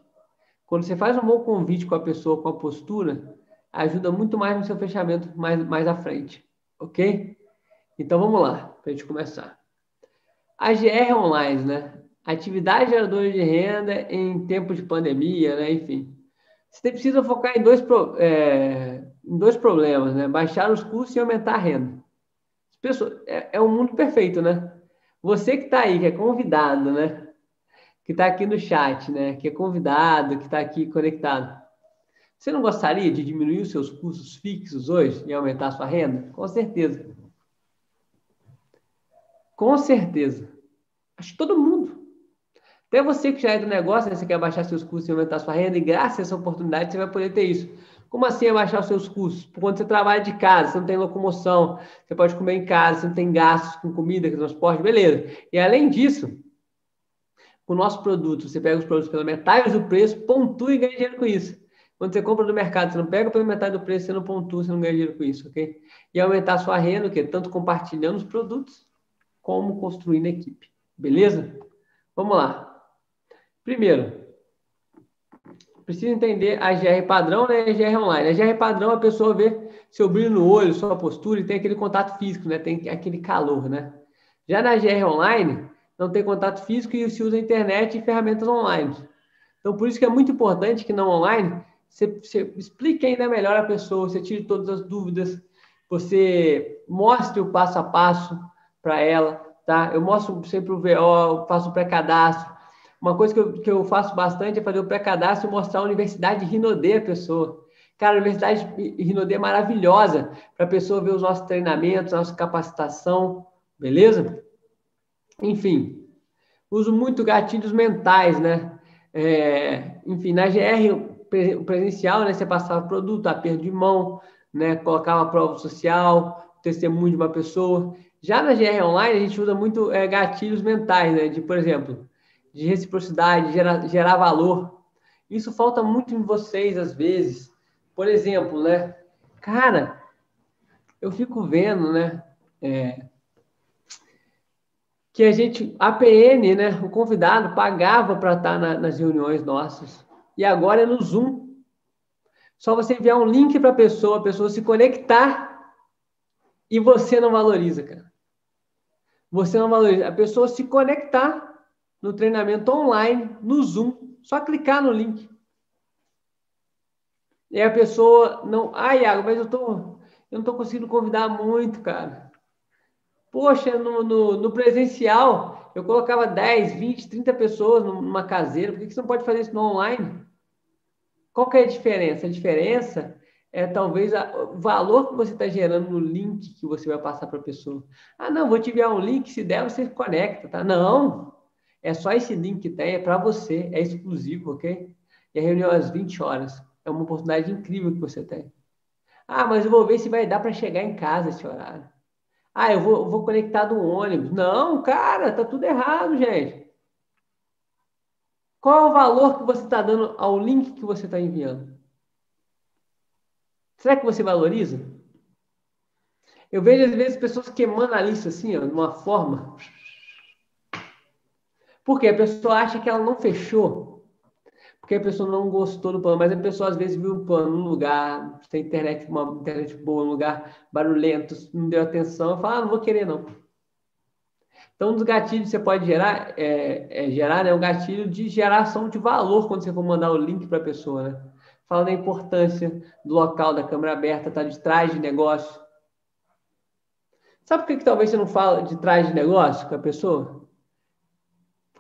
Quando você faz um bom convite com a pessoa, com a postura, ajuda muito mais no seu fechamento mais, mais à frente. Ok? Então vamos lá, para a gente começar. A GR Online, né? Atividade geradora de renda em tempo de pandemia, né? enfim. Você precisa focar em dois, é, em dois problemas, né? Baixar os custos e aumentar a renda. Pessoas, é, é um mundo perfeito, né? Você que está aí, que é convidado, né? Que está aqui no chat, né? Que é convidado, que está aqui conectado. Você não gostaria de diminuir os seus custos fixos hoje e aumentar a sua renda? Com certeza. Com certeza. Acho que todo mundo. Até você que já é do negócio, né, você quer baixar seus custos e aumentar sua renda, e graças a essa oportunidade você vai poder ter isso. Como assim abaixar os seus custos? Quando você trabalha de casa, você não tem locomoção, você pode comer em casa, você não tem gastos com comida, com transporte, beleza. E além disso, com o nosso produto, você pega os produtos pela metade do preço, pontua e ganha dinheiro com isso. Quando você compra do mercado, você não pega pela metade do preço, você não pontua, você não ganha dinheiro com isso, ok? E aumentar sua renda, o quê? Tanto compartilhando os produtos, como construindo equipe. Beleza? Vamos lá. Primeiro, precisa entender a GR padrão né, a GR online. A GR padrão, a pessoa vê seu brilho no olho, sua postura e tem aquele contato físico, né? Tem aquele calor, né? Já na GR online, não tem contato físico e se usa internet e ferramentas online. Então, por isso que é muito importante que não online você, você explique ainda melhor a pessoa, você tire todas as dúvidas, você mostre o passo a passo para ela, tá? Eu mostro sempre o VO, faço o pré-cadastro, Uma coisa que eu, que eu faço bastante é fazer o pré-cadastro e mostrar a Universidade de Rinodê a pessoa. Cara, a Universidade de Rinodê é maravilhosa para a pessoa ver os nossos treinamentos, nossa capacitação, beleza? Enfim, uso muito gatilhos mentais, né? É, enfim, na GR presencial, né, você passava produto, aperto de mão, né, colocava prova social, testemunho de uma pessoa. Já na GR online, a gente usa muito é, gatilhos mentais, né, de, por exemplo, de reciprocidade, gerar, gerar valor. Isso falta muito em vocês, às vezes. Por exemplo, né, cara, eu fico vendo, né, é, que a gente, a PN, né, o convidado pagava para estar na, nas reuniões nossas. E agora é no Zoom. Só você enviar um link para a pessoa, a pessoa se conectar e você não valoriza, cara. Você não valoriza. A pessoa se conectar no treinamento online, no Zoom, só clicar no link. E a pessoa não. Ah, Iago, mas eu, tô, eu não estou conseguindo convidar muito, cara. Poxa, no, no, no, presencial, eu colocava 10, 20, 30 pessoas numa caseira. Por que você não pode fazer isso no online? Qual que é a diferença? A diferença é talvez a, o valor que você está gerando no link que você vai passar para a pessoa. Ah, não, vou te enviar um link, se der, você conecta, tá? Não, é só esse link que tem, é para você, é exclusivo, ok? E a reunião é às 20 horas. É uma oportunidade incrível que você tem. Ah, mas eu vou ver se vai dar para chegar em casa esse horário. Ah, eu vou, eu vou conectar do ônibus. Não, cara, tá tudo errado, gente. Qual é o valor que você está dando ao link que você está enviando? Será que você valoriza? Eu vejo às vezes pessoas queimando a lista assim, ó, de uma forma. Porque a pessoa acha que ela não fechou porque a pessoa não gostou do plano, mas a pessoa às vezes viu o plano num lugar, tem internet, uma internet boa, um lugar barulhento, não deu atenção, fala, ah, não vou querer não. Então, um dos gatilhos que você pode gerar, é, é gerar né, um gatilho de geração de valor quando você for mandar o link para a pessoa, né? Fala da importância do local da câmera aberta, tá de trás de negócio. Sabe por que, que talvez você não fala de trás de negócio com a pessoa?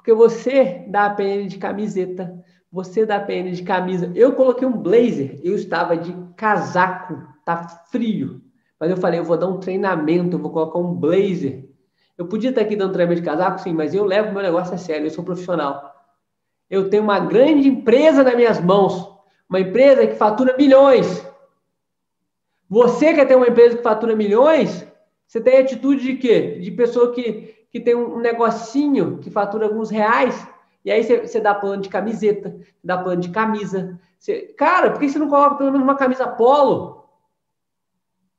Porque você dá a PN de camiseta, você da PN de camisa. Eu coloquei um blazer, eu estava de casaco, tá frio. Mas eu falei, eu vou dar um treinamento, eu vou colocar um blazer. Eu podia estar aqui dando treinamento de casaco, sim, mas eu levo meu negócio a sério, eu sou profissional. Eu tenho uma grande empresa nas minhas mãos, uma empresa que fatura milhões. Você quer ter uma empresa que fatura milhões? Você tem atitude de quê? De pessoa que, que tem um negocinho que fatura alguns reais? E aí você, dá plano de camiseta, dá plano de camisa. Cara, por que você não coloca pelo menos uma camisa polo?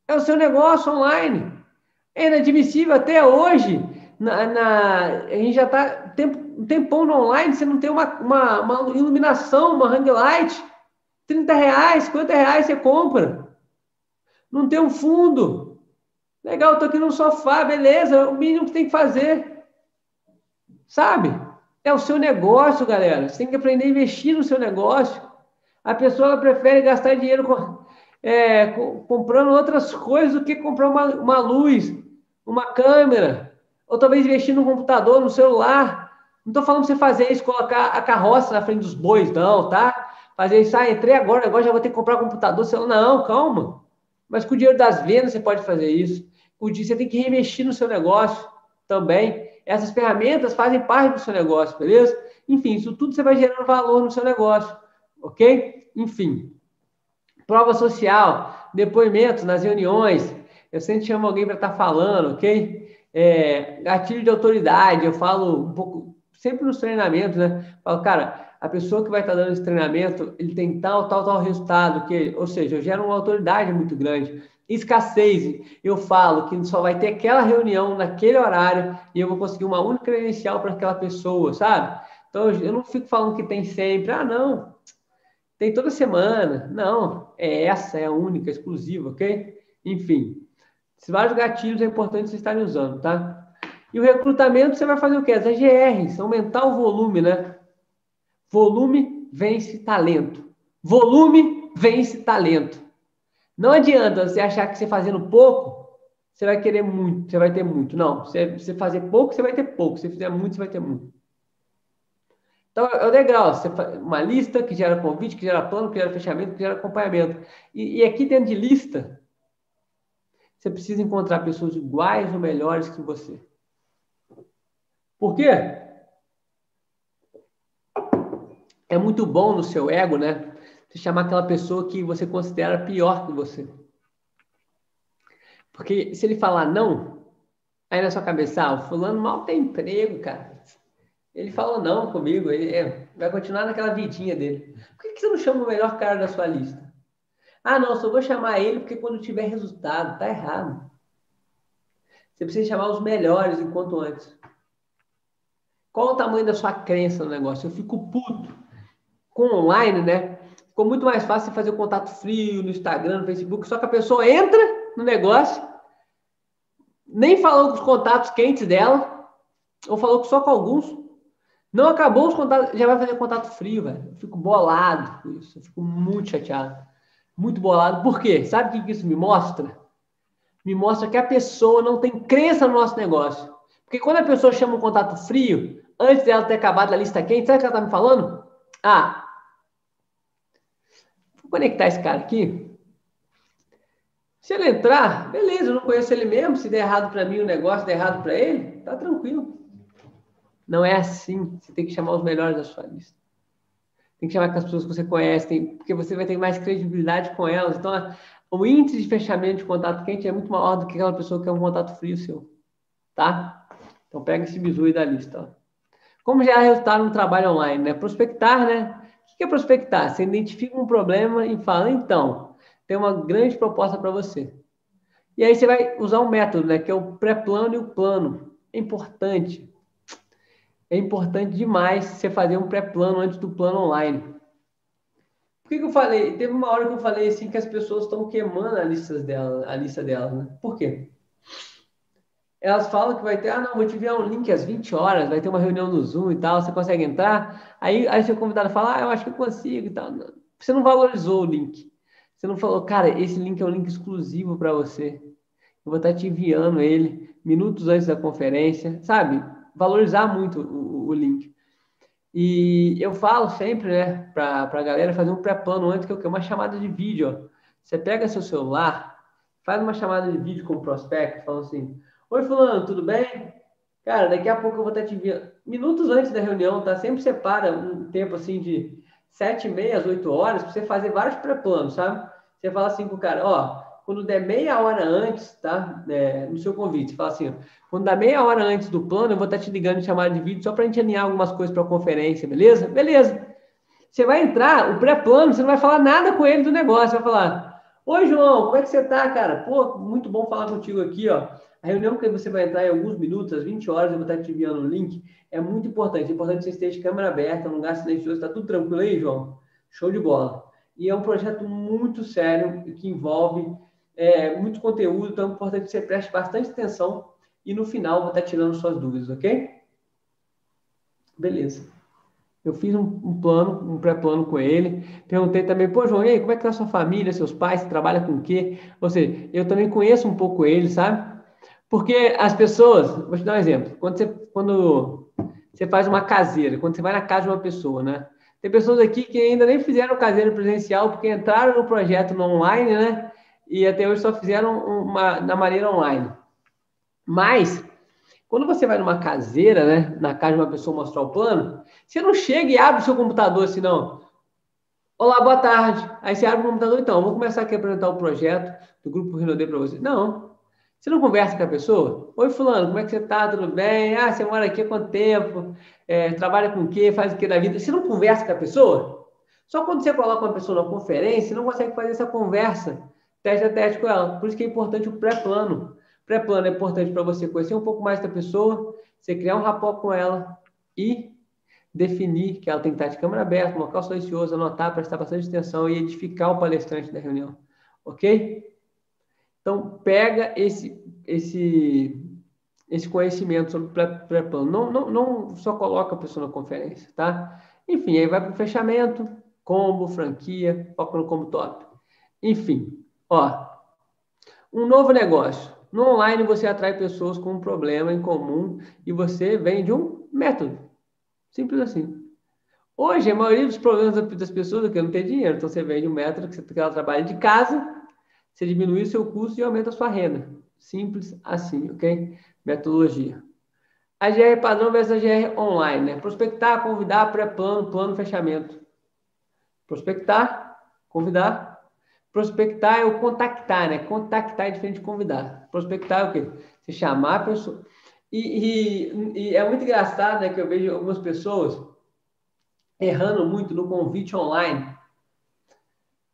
É o seu negócio online. É inadmissível até hoje. Na, na a gente já está tempo, um tempão no online, você não tem uma, uma, uma iluminação, uma hang light. 30 reais, 50 reais você compra. Não tem um fundo. Legal, estou aqui no sofá, beleza, o mínimo que tem que fazer. Sabe? É o seu negócio, galera. Você tem que aprender a investir no seu negócio. A pessoa prefere gastar dinheiro com, é, comprando outras coisas do que comprar uma, uma luz, uma câmera, ou talvez investir no computador, no celular. Não estou falando para você fazer isso, colocar a carroça na frente dos bois, não, tá? Fazer isso, ah, entrei agora, agora já vou ter que comprar computador, celular. Não, calma. Mas com o dinheiro das vendas você pode fazer isso. Dinheiro, você tem que reinvestir no seu negócio também. Essas ferramentas fazem parte do seu negócio, beleza? Enfim, isso tudo você vai gerando valor no seu negócio, ok? Enfim, prova social, depoimentos nas reuniões. Eu sempre chamo alguém para estar tá falando, ok? É, gatilho de autoridade, eu falo um pouco, sempre nos treinamentos, né? Falo, cara, a pessoa que vai estar tá dando esse treinamento, ele tem tal, tal, tal resultado, que, ou seja, eu gero uma autoridade muito grande escassez, eu falo que só vai ter aquela reunião naquele horário e eu vou conseguir uma única credencial para aquela pessoa, sabe? Então eu não fico falando que tem sempre, ah, não, tem toda semana. Não, é essa, é a única, exclusiva, ok? Enfim, vários gatilhos é importante vocês estarem usando, tá? E o recrutamento você vai fazer o quê? As AGRs, aumentar o volume, né? Volume vence talento. Volume vence talento. Não adianta você achar que você fazendo pouco, você vai querer muito, você vai ter muito. Não, você, você fazer pouco, você vai ter pouco. Se fizer muito, você vai ter muito. Então, é legal, você uma lista que gera convite, que gera plano, que gera fechamento, que gera acompanhamento. E, e aqui dentro de lista, você precisa encontrar pessoas iguais ou melhores que você. Por quê? É muito bom no seu ego, né? Você chamar aquela pessoa que você considera pior que você. Porque se ele falar não, aí na sua cabeça, ah, o fulano mal tem emprego, cara. Ele falou não comigo, ele é, vai continuar naquela vidinha dele. Por que, que você não chama o melhor cara da sua lista? Ah, não, só vou chamar ele porque quando tiver resultado, tá errado. Você precisa chamar os melhores enquanto antes. Qual o tamanho da sua crença no negócio? Eu fico puto. Com online, né? Ficou muito mais fácil fazer o contato frio no Instagram, no Facebook, só que a pessoa entra no negócio, nem falou com os contatos quentes dela, ou falou só com alguns, não acabou os contatos, já vai fazer contato frio, velho. Fico bolado com isso. Eu fico muito chateado. Muito bolado. Por quê? Sabe o que isso me mostra? Me mostra que a pessoa não tem crença no nosso negócio. Porque quando a pessoa chama um contato frio, antes dela ter acabado a lista quente, sabe o que ela tá me falando? Ah, conectar esse cara aqui. Se ele entrar, beleza, eu não conheço ele mesmo. Se der errado para mim o negócio, der errado para ele, tá tranquilo. Não é assim. Você tem que chamar os melhores da sua lista. Tem que chamar aquelas pessoas que você conhece, porque você vai ter mais credibilidade com elas. Então, o índice de fechamento de contato quente é muito maior do que aquela pessoa que é um contato frio seu. Tá? Então, pega esse bizu aí da lista. Ó. Como já é resultado no trabalho online, né? Prospectar, né? O que é prospectar? Você identifica um problema e fala, então, tem uma grande proposta para você. E aí você vai usar um método, né? Que é o pré-plano e o plano. É importante é importante demais você fazer um pré-plano antes do plano online. Por que, que, eu falei? Teve uma hora que eu falei assim que as pessoas estão queimando a lista delas, a lista delas, né? Por quê? Elas falam que vai ter, ah, não, vou te enviar um link às 20 horas, vai ter uma reunião no Zoom e tal, você consegue entrar. Aí, aí seu convidado fala, ah, eu acho que eu consigo e tal. Você não valorizou o link. Você não falou, cara, esse link é um link exclusivo para você. Eu vou estar te enviando ele minutos antes da conferência, sabe? valorizar muito o, o link. E eu falo sempre, né, para a galera fazer um pré-plano antes, que é uma chamada de vídeo. Você pega seu celular, faz uma chamada de vídeo com o prospecto, falando assim: Oi, Fulano, tudo bem? Cara, daqui a pouco eu vou estar te enviando. Minutos antes da reunião, tá? Sempre separa um tempo assim de sete e meia oito horas para você fazer vários pré-planos, sabe? Você fala assim pro cara: Ó, quando der meia hora antes, tá? É, no seu convite, você fala assim, quando der meia hora antes do plano, eu vou estar te ligando em chamada de vídeo só para a gente alinhar algumas coisas para a conferência, beleza? Beleza. Você vai entrar, o pré-plano, você não vai falar nada com ele do negócio, você vai falar, oi João, como é que você tá, cara? Pô, muito bom falar contigo aqui, ó. A reunião que você vai entrar em alguns minutos, às 20 horas, eu vou estar te enviando o um link. É muito importante. É importante que você esteja de câmera aberta, um lugar silencioso. Está tudo tranquilo aí, João? Show de bola. E é um projeto muito sério que envolve é, muito conteúdo, então é importante que você preste bastante atenção e no final vou estar tirando suas dúvidas, ok? Beleza. Eu fiz um, um plano, um pré-plano com ele. Perguntei também, pô, João, e aí, como é que tá a sua família, seus pais, trabalha com o quê? Ou seja, eu também conheço um pouco ele, sabe? Porque as pessoas, vou te dar um exemplo. Quando você, quando você faz uma caseira, quando você vai na casa de uma pessoa, né? Tem pessoas aqui que ainda nem fizeram caseira presencial porque entraram no projeto no online, né? e até hoje só fizeram uma na maneira online. Mas, quando você vai numa caseira, né, na casa de uma pessoa mostrar o plano, você não chega e abre o seu computador assim, não. Olá, boa tarde. Aí você abre o computador, então, vou começar aqui a apresentar o projeto do Grupo Renaudet para você. Não. Você não conversa com a pessoa? Oi, fulano, como é que você tá? Tudo bem? Ah, você mora aqui há quanto tempo? É, trabalha com o quê? Faz o quê da vida? Você não conversa com a pessoa? Só quando você coloca uma pessoa na conferência, você não consegue fazer essa conversa teste a teste com ela. Por isso que é importante o pré-plano. Pré-plano é importante para você conhecer um pouco mais da pessoa, você criar um rapport com ela e definir que ela tem que estar de câmera aberta, local silencioso, anotar, prestar bastante atenção e edificar o palestrante da reunião. Ok? Então, pega esse, esse, esse conhecimento sobre pré-plano. Não, não, não só coloca a pessoa na conferência, tá? Enfim, aí vai para o fechamento, combo, franquia, foca no combo top. Enfim, Ó, um novo negócio. No online você atrai pessoas com um problema em comum e você vende um método. Simples assim. Hoje, a maioria dos problemas das pessoas é que não tem dinheiro. Então, você vende um método que, ela trabalha de casa, você diminui o seu custo e aumenta a sua renda. Simples assim, ok? Metodologia. A GR padrão versus a GR online, né? Prospectar, convidar, pré-plano, plano, fechamento. Prospectar, convidar. Prospectar é o contactar, né? Contactar é diferente de convidar. Prospectar é o quê? Você chamar a pessoa. E, e, e é muito engraçado, né? Que eu vejo algumas pessoas errando muito no convite online.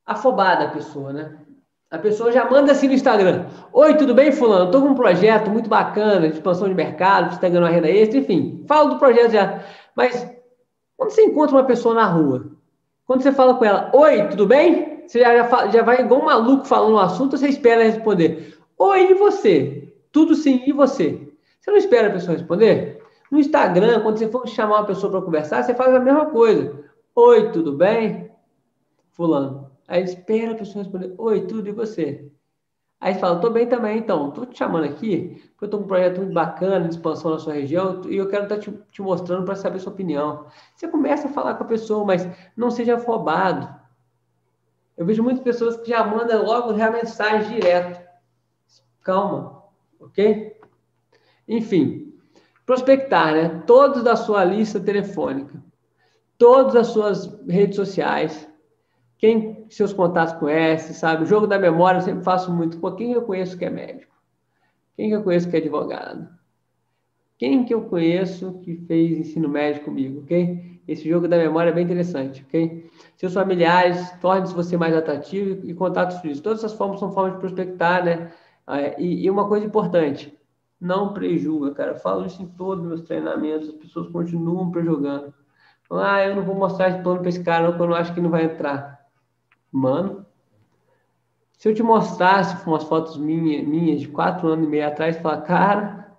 Afobada a pessoa, né? A pessoa já manda assim no Instagram. Oi, tudo bem, fulano? Estou com um projeto muito bacana de expansão de mercado, você está ganhando uma renda extra, enfim. Fala do projeto já. Mas quando você encontra uma pessoa na rua, quando você fala com ela, oi, tudo bem? Você já, já, já vai igual um maluco falando um assunto, você espera responder. Oi, e você? Tudo sim, e você? Você não espera a pessoa responder? No Instagram, quando você for chamar uma pessoa para conversar, você faz a mesma coisa. Oi, tudo bem? Fulano. Aí espera a pessoa responder, oi, tudo e você? Aí você fala, tô bem também, então, tô te chamando aqui, porque eu tô com um projeto muito bacana de expansão na sua região e eu quero estar tá te, te mostrando para saber sua opinião. Você começa a falar com a pessoa, mas não seja afobado. Eu vejo muitas pessoas que já mandam logo a mensagem direto. Calma, ok? Enfim, prospectar, né? Todos da sua lista telefônica, todas as suas redes sociais, quem seus contatos conhecem, sabe? O jogo da memória eu sempre faço muito. Pô, quem eu conheço que é médico? Quem que eu conheço que é advogado? Quem que eu conheço que fez ensino médio comigo, ok? Esse jogo da memória é bem interessante, ok? Seus familiares, torne-se você mais atrativo e contatos frios. Todas essas formas são formas de prospectar, né? É, e, uma coisa importante, não prejuga, cara. Eu falo isso em todos os meus treinamentos, as pessoas continuam prejugando. Ah, eu não vou mostrar esse plano para esse cara, porque eu não acho que não vai entrar. Mano, se eu te mostrasse umas fotos minhas, minhas de quatro anos e meio atrás, falar, cara,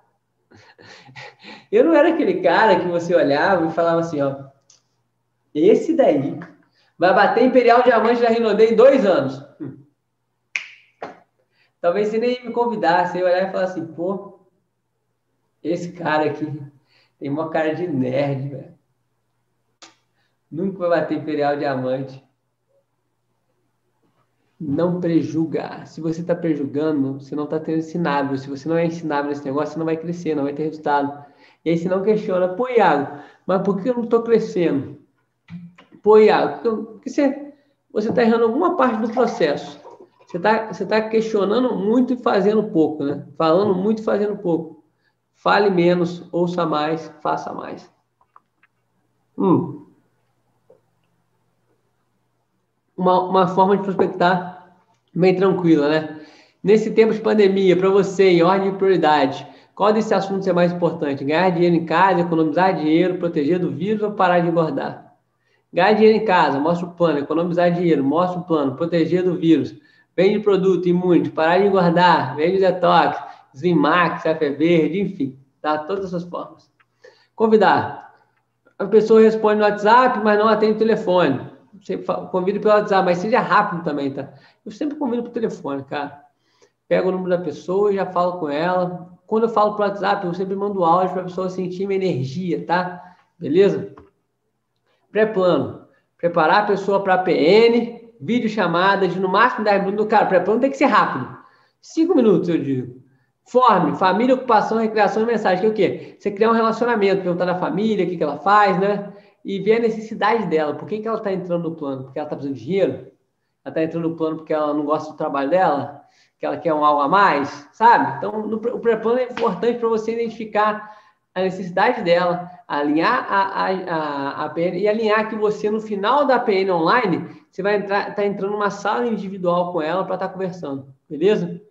eu não era aquele cara que você olhava e falava assim, ó, esse daí vai bater Imperial Diamante da Rinodê em dois anos. Talvez você nem me convidasse, eu olhar e falar assim, pô, esse cara aqui tem uma cara de nerd, velho. Nunca vai bater Imperial Diamante não prejuga. Se você está prejugando, você não está tendo ensinável. Se você não é ensinável nesse negócio, você não vai crescer, não vai ter resultado. E aí você não questiona, pô, Iago, mas por que eu não estou crescendo? Pô, Iago, porque você está errando alguma parte do processo. Você está você tá questionando muito e fazendo pouco, né? Falando muito e fazendo pouco. Fale menos, ouça mais, faça mais. Hum. Uma, uma forma de prospectar bem tranquila, né? Nesse tempo de pandemia, para você, em ordem de prioridade, qual desses assuntos é mais importante? Ganhar dinheiro em casa, economizar dinheiro, proteger do vírus ou parar de engordar? Ganhar dinheiro em casa, mostra o plano. Economizar dinheiro, mostra o plano. Proteger do vírus. Vende produto imune, parar de engordar. Vende detox, Zimax, café verde, enfim. Tá? Todas essas formas. Convidar. A pessoa responde no WhatsApp, mas não atende o telefone sempre convido pelo WhatsApp, mas seja rápido também, tá? Eu sempre convido por telefone, cara. Pego o número da pessoa e já falo com ela. Quando eu falo pro WhatsApp, eu sempre mando áudio para a pessoa sentir minha energia, tá? Beleza? Pré-plano. Preparar a pessoa para PN, vídeo chamada de no máximo 10 minutos. Cara, pré-plano tem que ser rápido. 5 minutos, eu digo. Forme, família, ocupação, recreação e mensagem. Que é o quê? Você criar um relacionamento, perguntar da família, o que, que ela faz, né? E ver a necessidade dela. Por que, que ela está entrando no plano? Porque ela está precisando de dinheiro? Ela está entrando no plano porque ela não gosta do trabalho dela? Que ela quer um algo a mais? Sabe? Então, no, o pré-plano é importante para você identificar a necessidade dela, alinhar a, a, a, a, PN e alinhar que você, no final da PN online, você vai estar tá entrando numa sala individual com ela para estar tá conversando. Beleza?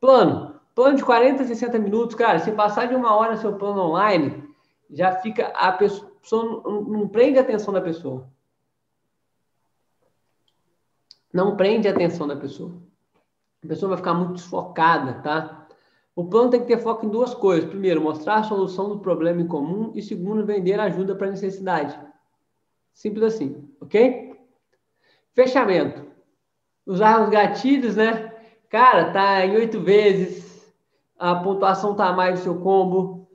Plano. Plano de 40, 60 minutos, cara. Se passar de uma hora seu plano online, já fica a pessoa pessoa não, não prende a atenção da pessoa. Não prende a atenção da pessoa. A pessoa vai ficar muito desfocada, tá? O plano tem que ter foco em duas coisas. Primeiro, mostrar a solução do problema em comum. E segundo, vender ajuda para necessidade. Simples assim, ok? Fechamento. Usar os gatilhos, né? Cara, tá em oito vezes. A pontuação tá mais do seu combo.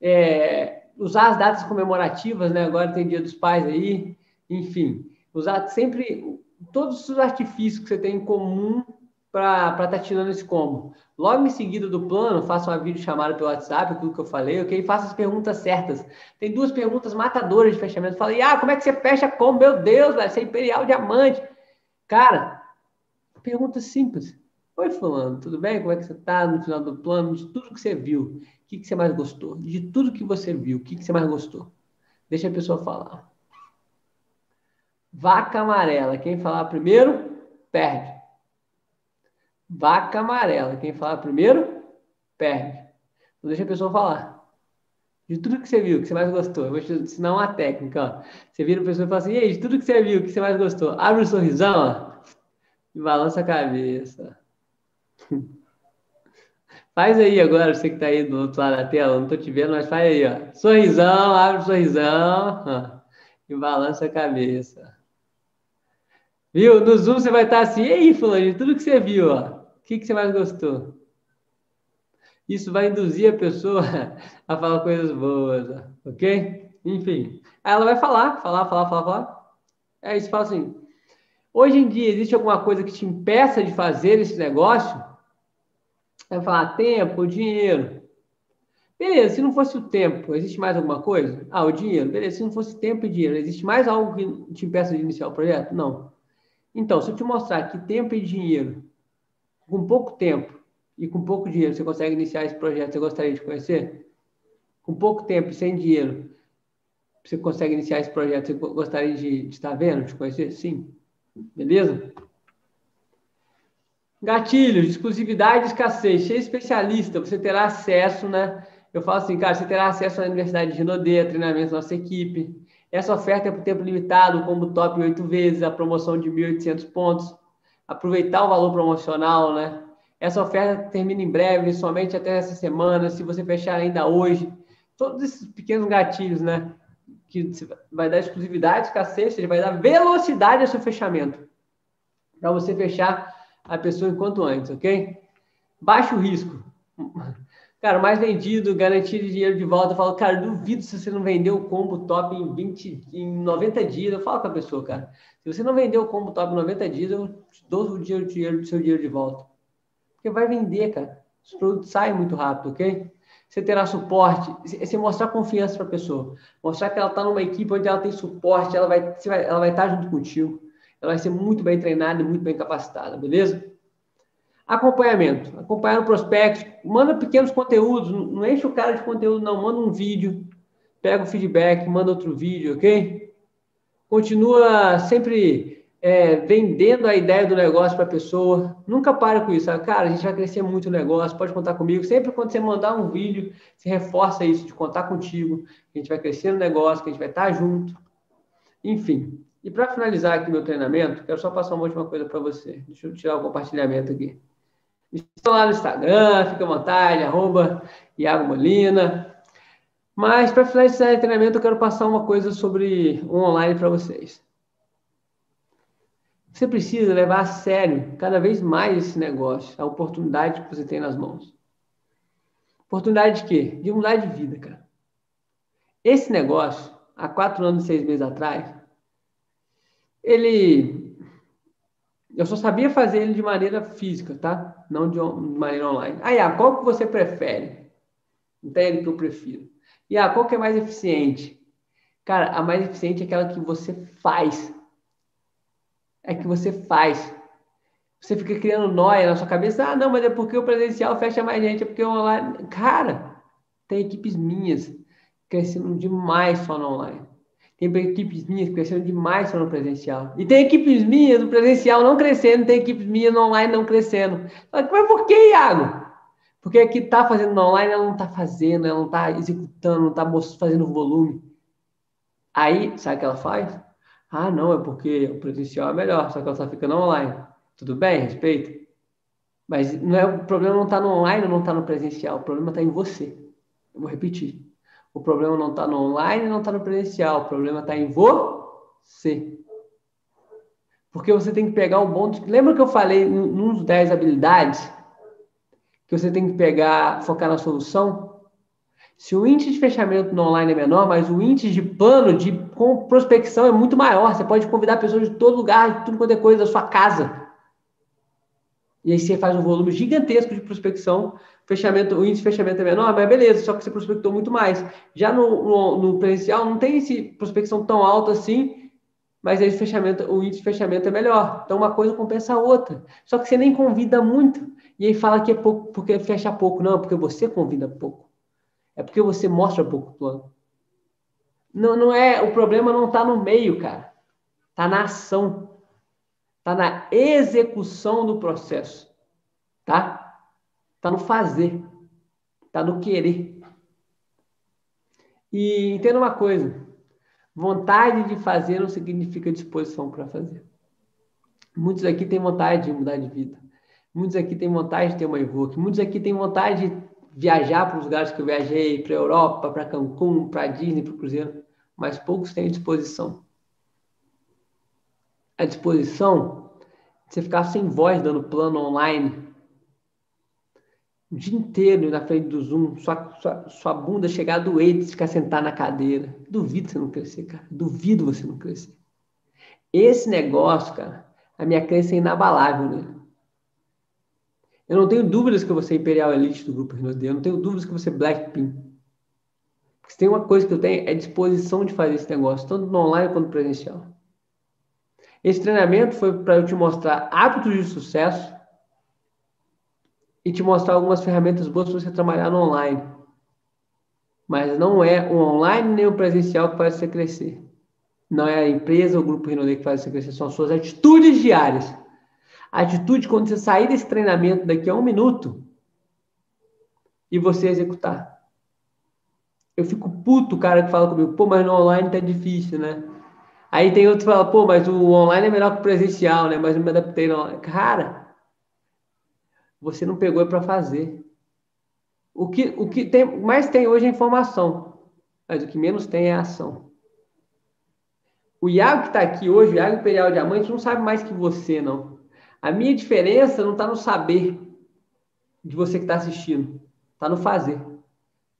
É, usar as datas comemorativas, né? Agora tem Dia dos Pais aí, enfim, usar sempre todos os artifícios que você tem em comum para estar tá tirando esse combo. Logo em seguida do plano, faça uma videochamada pelo WhatsApp, aquilo que eu falei, ok? Faça as perguntas certas. Tem duas perguntas matadoras de fechamento. Falei, ah, como é que você fecha como? Meu Deus, vai ser Imperial Diamante. Cara, pergunta simples. Oi, fulano, tudo bem? Como é que você está no final do plano? De tudo que você viu, o que, que você mais gostou? De tudo que você viu, o que, que você mais gostou? Deixa a pessoa falar. Vaca amarela. Quem falar primeiro, perde. Vaca amarela. Quem falar primeiro, perde. Não deixa a pessoa falar. De tudo que você viu, que você mais gostou. Eu vou te ensinar uma técnica. Ó. Você vira a pessoa e fala assim: e aí, de tudo que você viu, que você mais gostou? Abre o um sorrisão ó, e balança a cabeça. Faz aí agora, você que está aí do outro lado da tela, não estou te vendo, mas faz aí, ó. Sorrisão, abre o sorrisão ó, e balança a cabeça. Viu? No Zoom você vai estar assim, e aí, fulano, tudo que você viu, ó que, que você mais gostou? Isso vai induzir a pessoa a falar coisas boas, ok? Enfim, aí ela vai falar, falar, falar, falar, falar. É isso, fala assim. Hoje em dia, existe alguma coisa que te impeça de fazer esse negócio? Vai falar tempo, dinheiro. Beleza, se não fosse o tempo, existe mais alguma coisa? Ah, o dinheiro. Beleza, se não fosse tempo e dinheiro, existe mais algo que te impeça de iniciar o projeto? Não. Então, se eu te mostrar que tempo e dinheiro com pouco tempo e com pouco dinheiro, você consegue iniciar esse projeto? Você gostaria de conhecer? Com pouco tempo e sem dinheiro, você consegue iniciar esse projeto? Você gostaria de, de estar vendo, de conhecer? Sim. Beleza? Gatilhos, exclusividade e escassez. Ser especialista, você terá acesso, né? Eu falo assim, cara, você terá acesso à Universidade de Rinodê, treinamento da nossa equipe. Essa oferta é por tempo limitado, como top oito vezes, a promoção de 1.800 pontos aproveitar o valor promocional, né? Essa oferta termina em breve, somente até essa semana, se você fechar ainda hoje. Todos esses pequenos gatilhos, né? Que vai dar exclusividade, escassez, vai dar velocidade ao seu fechamento. Para você fechar a pessoa enquanto antes, ok? Baixo risco. Cara, mais vendido, garantia de dinheiro de volta. Eu falo, cara, duvido se você não vendeu o combo top em 20, em 90 dias. Eu falo com a pessoa, cara. Se você não vendeu o combo top em 90 dias, eu te dou o dinheiro, dinheiro, seu dinheiro de volta. Porque vai vender, cara. Os produtos saem muito rápido, ok? Você terá suporte, você mostrar confiança para a pessoa, mostrar que ela está numa equipe onde ela tem suporte, ela vai, ela vai estar junto contigo, ela vai ser muito bem treinada e muito bem capacitada, beleza? Acompanhamento. Acompanhar o prospecto. Manda pequenos conteúdos. Não enche o cara de conteúdo, não. Manda um vídeo. Pega o feedback, manda outro vídeo, ok? Continua sempre é, vendendo a ideia do negócio para a pessoa. Nunca pare com isso. Cara, a gente vai crescer muito o negócio, pode contar comigo. Sempre quando você mandar um vídeo, você reforça isso, de contar contigo, que a gente vai crescer no negócio, que a gente vai estar junto. Enfim. E para finalizar aqui meu treinamento, quero só passar uma última coisa para você. Deixa eu tirar o compartilhamento aqui. Estou lá no Instagram, fica à vontade, arroba Iago Molina. Mas para finalizar esse treinamento, eu quero passar uma coisa sobre o online para vocês. Você precisa levar a sério cada vez mais esse negócio, a oportunidade que você tem nas mãos. Oportunidade de quê? De mudar de vida, cara. Esse negócio, há quatro anos e seis meses atrás, ele eu só sabia fazer ele de maneira física, tá? Não de, maneira online. Aí, ah, qual que você prefere? Ele que eu prefiro. E ah, qual que é mais eficiente? Cara, a mais eficiente é aquela que você faz. É que você faz. Você fica criando noia na sua cabeça. Ah, não, mas é porque o presencial fecha mais gente, é porque o online. Cara, tem equipes minhas crescendo demais só no online. Tem equipes minhas crescendo demais só no presencial. E tem equipes minhas no presencial não crescendo, tem equipes minhas no online não crescendo. Mas por que, Iago? Porque a que está fazendo no online, ela não está fazendo, ela não está executando, não está fazendo volume. Aí, sabe o que ela faz? Ah, não, é porque o presencial é melhor, só que ela só fica no online. Tudo bem, respeito. Mas não é, o problema não está no online, não está no presencial, o problema está em você. Eu vou repetir. O problema não está no online, não está no presencial. O problema está em você. Porque você tem que pegar o bom. Lembra que eu falei nos 10 habilidades? Que você tem que pegar, focar na solução? Se o índice de fechamento no online é menor, mas o índice de plano de prospecção é muito maior. Você pode convidar pessoas de todo lugar, de tudo quanto é coisa, da sua casa. E aí você faz um volume gigantesco de prospecção. Fechamento, o índice de fechamento é menor, mas beleza, só que você prospectou muito mais. Já no, no, no presencial não tem esse prospecção tão alta assim, mas aí o, fechamento, o índice de fechamento é melhor. Então uma coisa compensa a outra. Só que você nem convida muito. E aí fala que é pouco porque fecha pouco. Não, porque você convida pouco. É porque você mostra pouco plano. Não, não é, o problema não está no meio, cara. Está na ação. Está na execução do processo. Tá? Está no fazer. Está no querer. E entenda uma coisa. Vontade de fazer não significa disposição para fazer. Muitos aqui têm vontade de mudar de vida. Muitos aqui têm vontade de ter uma Evoque. Muitos aqui têm vontade de viajar para os lugares que eu viajei, para a Europa, para Cancún, para Disney, para o Cruzeiro, mas poucos têm disposição. A disposição de você ficar sem voz dando plano online o dia inteiro na frente do Zoom, sua, sua, sua bunda chegar a doer de ficar sentado na cadeira. Duvido você não crescer, cara. Duvido você não crescer. Esse negócio, cara, a minha crença é inabalável, né? Eu não tenho dúvidas que vou ser Imperial Elite do grupo Rinode. Eu não tenho dúvidas que vou ser Blackpink. Porque se tem uma coisa que eu tenho é disposição de fazer esse negócio, tanto no online quanto no presencial. Esse treinamento foi para eu te mostrar hábitos de sucesso e te mostrar algumas ferramentas boas para você trabalhar no online. Mas não é o online nem o presencial que faz você crescer. Não é a empresa ou o grupo Rinode que faz você crescer, são as suas atitudes diárias. A atitude quando você sair desse treinamento daqui a um minuto e você executar. Eu fico puto o cara que fala comigo, pô, mas no online tá difícil, né? Aí tem outro que fala, pô, mas o online é melhor que o presencial, né? Mas eu me adaptei no online. Cara, você não pegou para fazer. O que, o que tem, mais tem hoje é informação, mas o que menos tem é ação. O Iago que está aqui hoje, o Iago Imperial Diamante, não sabe mais que você, não. A minha diferença não está no saber de você que está assistindo, está no fazer.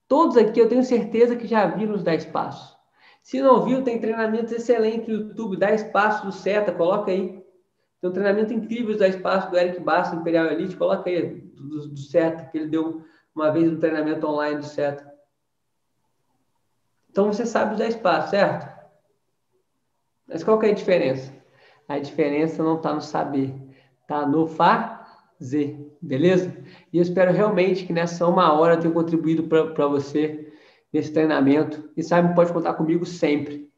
Todos aqui eu tenho certeza que já viram os 10 passos. Se não viu, tem treinamentos excelentes no YouTube, 10 passos do Seta, coloca aí. Tem um treinamento incrível os 10 passos do Eric Bassa, Imperial Elite, coloca aí, do, do que ele deu uma vez no treinamento online do Seta. Então você sabe 10 passos, certo? Mas qual que é a diferença? A diferença não está no saber, tá? No fazer, beleza? E eu espero realmente que nessa uma hora eu tenha contribuído para você nesse treinamento. E sabe, pode contar comigo sempre.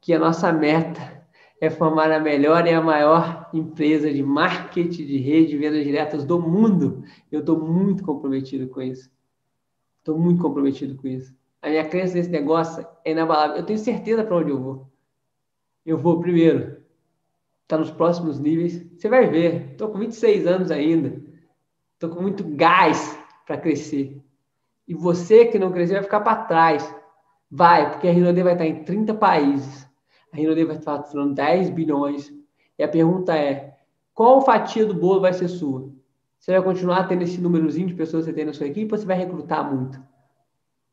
Que a nossa meta é formar a melhor e a maior empresa de marketing de rede de vendas diretas do mundo. Eu estou muito comprometido com isso. Estou muito comprometido com isso. A minha crença nesse negócio é inabalável. Eu tenho certeza para onde eu vou. Eu vou primeiro está nos próximos níveis. Você vai ver, estou com 26 anos ainda, estou com muito gás para crescer. E você que não cresceu vai ficar para trás. Vai, porque a Rinode vai estar em 30 países. A Rinode vai estar faturando 10 bilhões. E a pergunta é: qual fatia do bolo vai ser sua? Você vai continuar tendo esse númerozinho de pessoas que você tem na sua equipe ou você vai recrutar muito?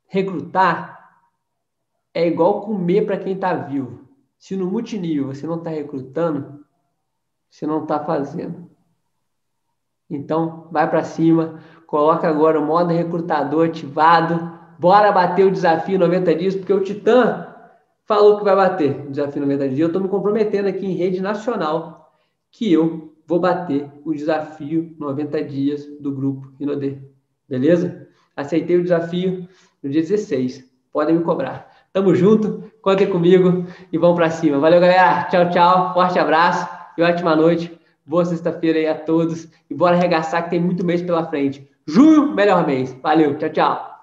Recrutar é igual comer para quem está vivo. Se no multinível você não está recrutando, você não está fazendo. Então, vai para cima, coloca agora o modo recrutador ativado, bora bater o desafio 90 dias, porque o Titã falou que vai bater o desafio 90 dias. Eu estou me comprometendo aqui em rede nacional que eu vou bater o desafio 90 dias do grupo Inodê. Beleza? Aceitei o desafio no dia 16. Podem me cobrar. Tamo junto, contem comigo e vamos para cima. Valeu, galera. Tchau, tchau. Forte abraço e ótima noite. Boa sexta-feira aí a todos. E bora arregaçar que tem muito mês pela frente. Junho, melhor mês. Valeu, tchau, tchau.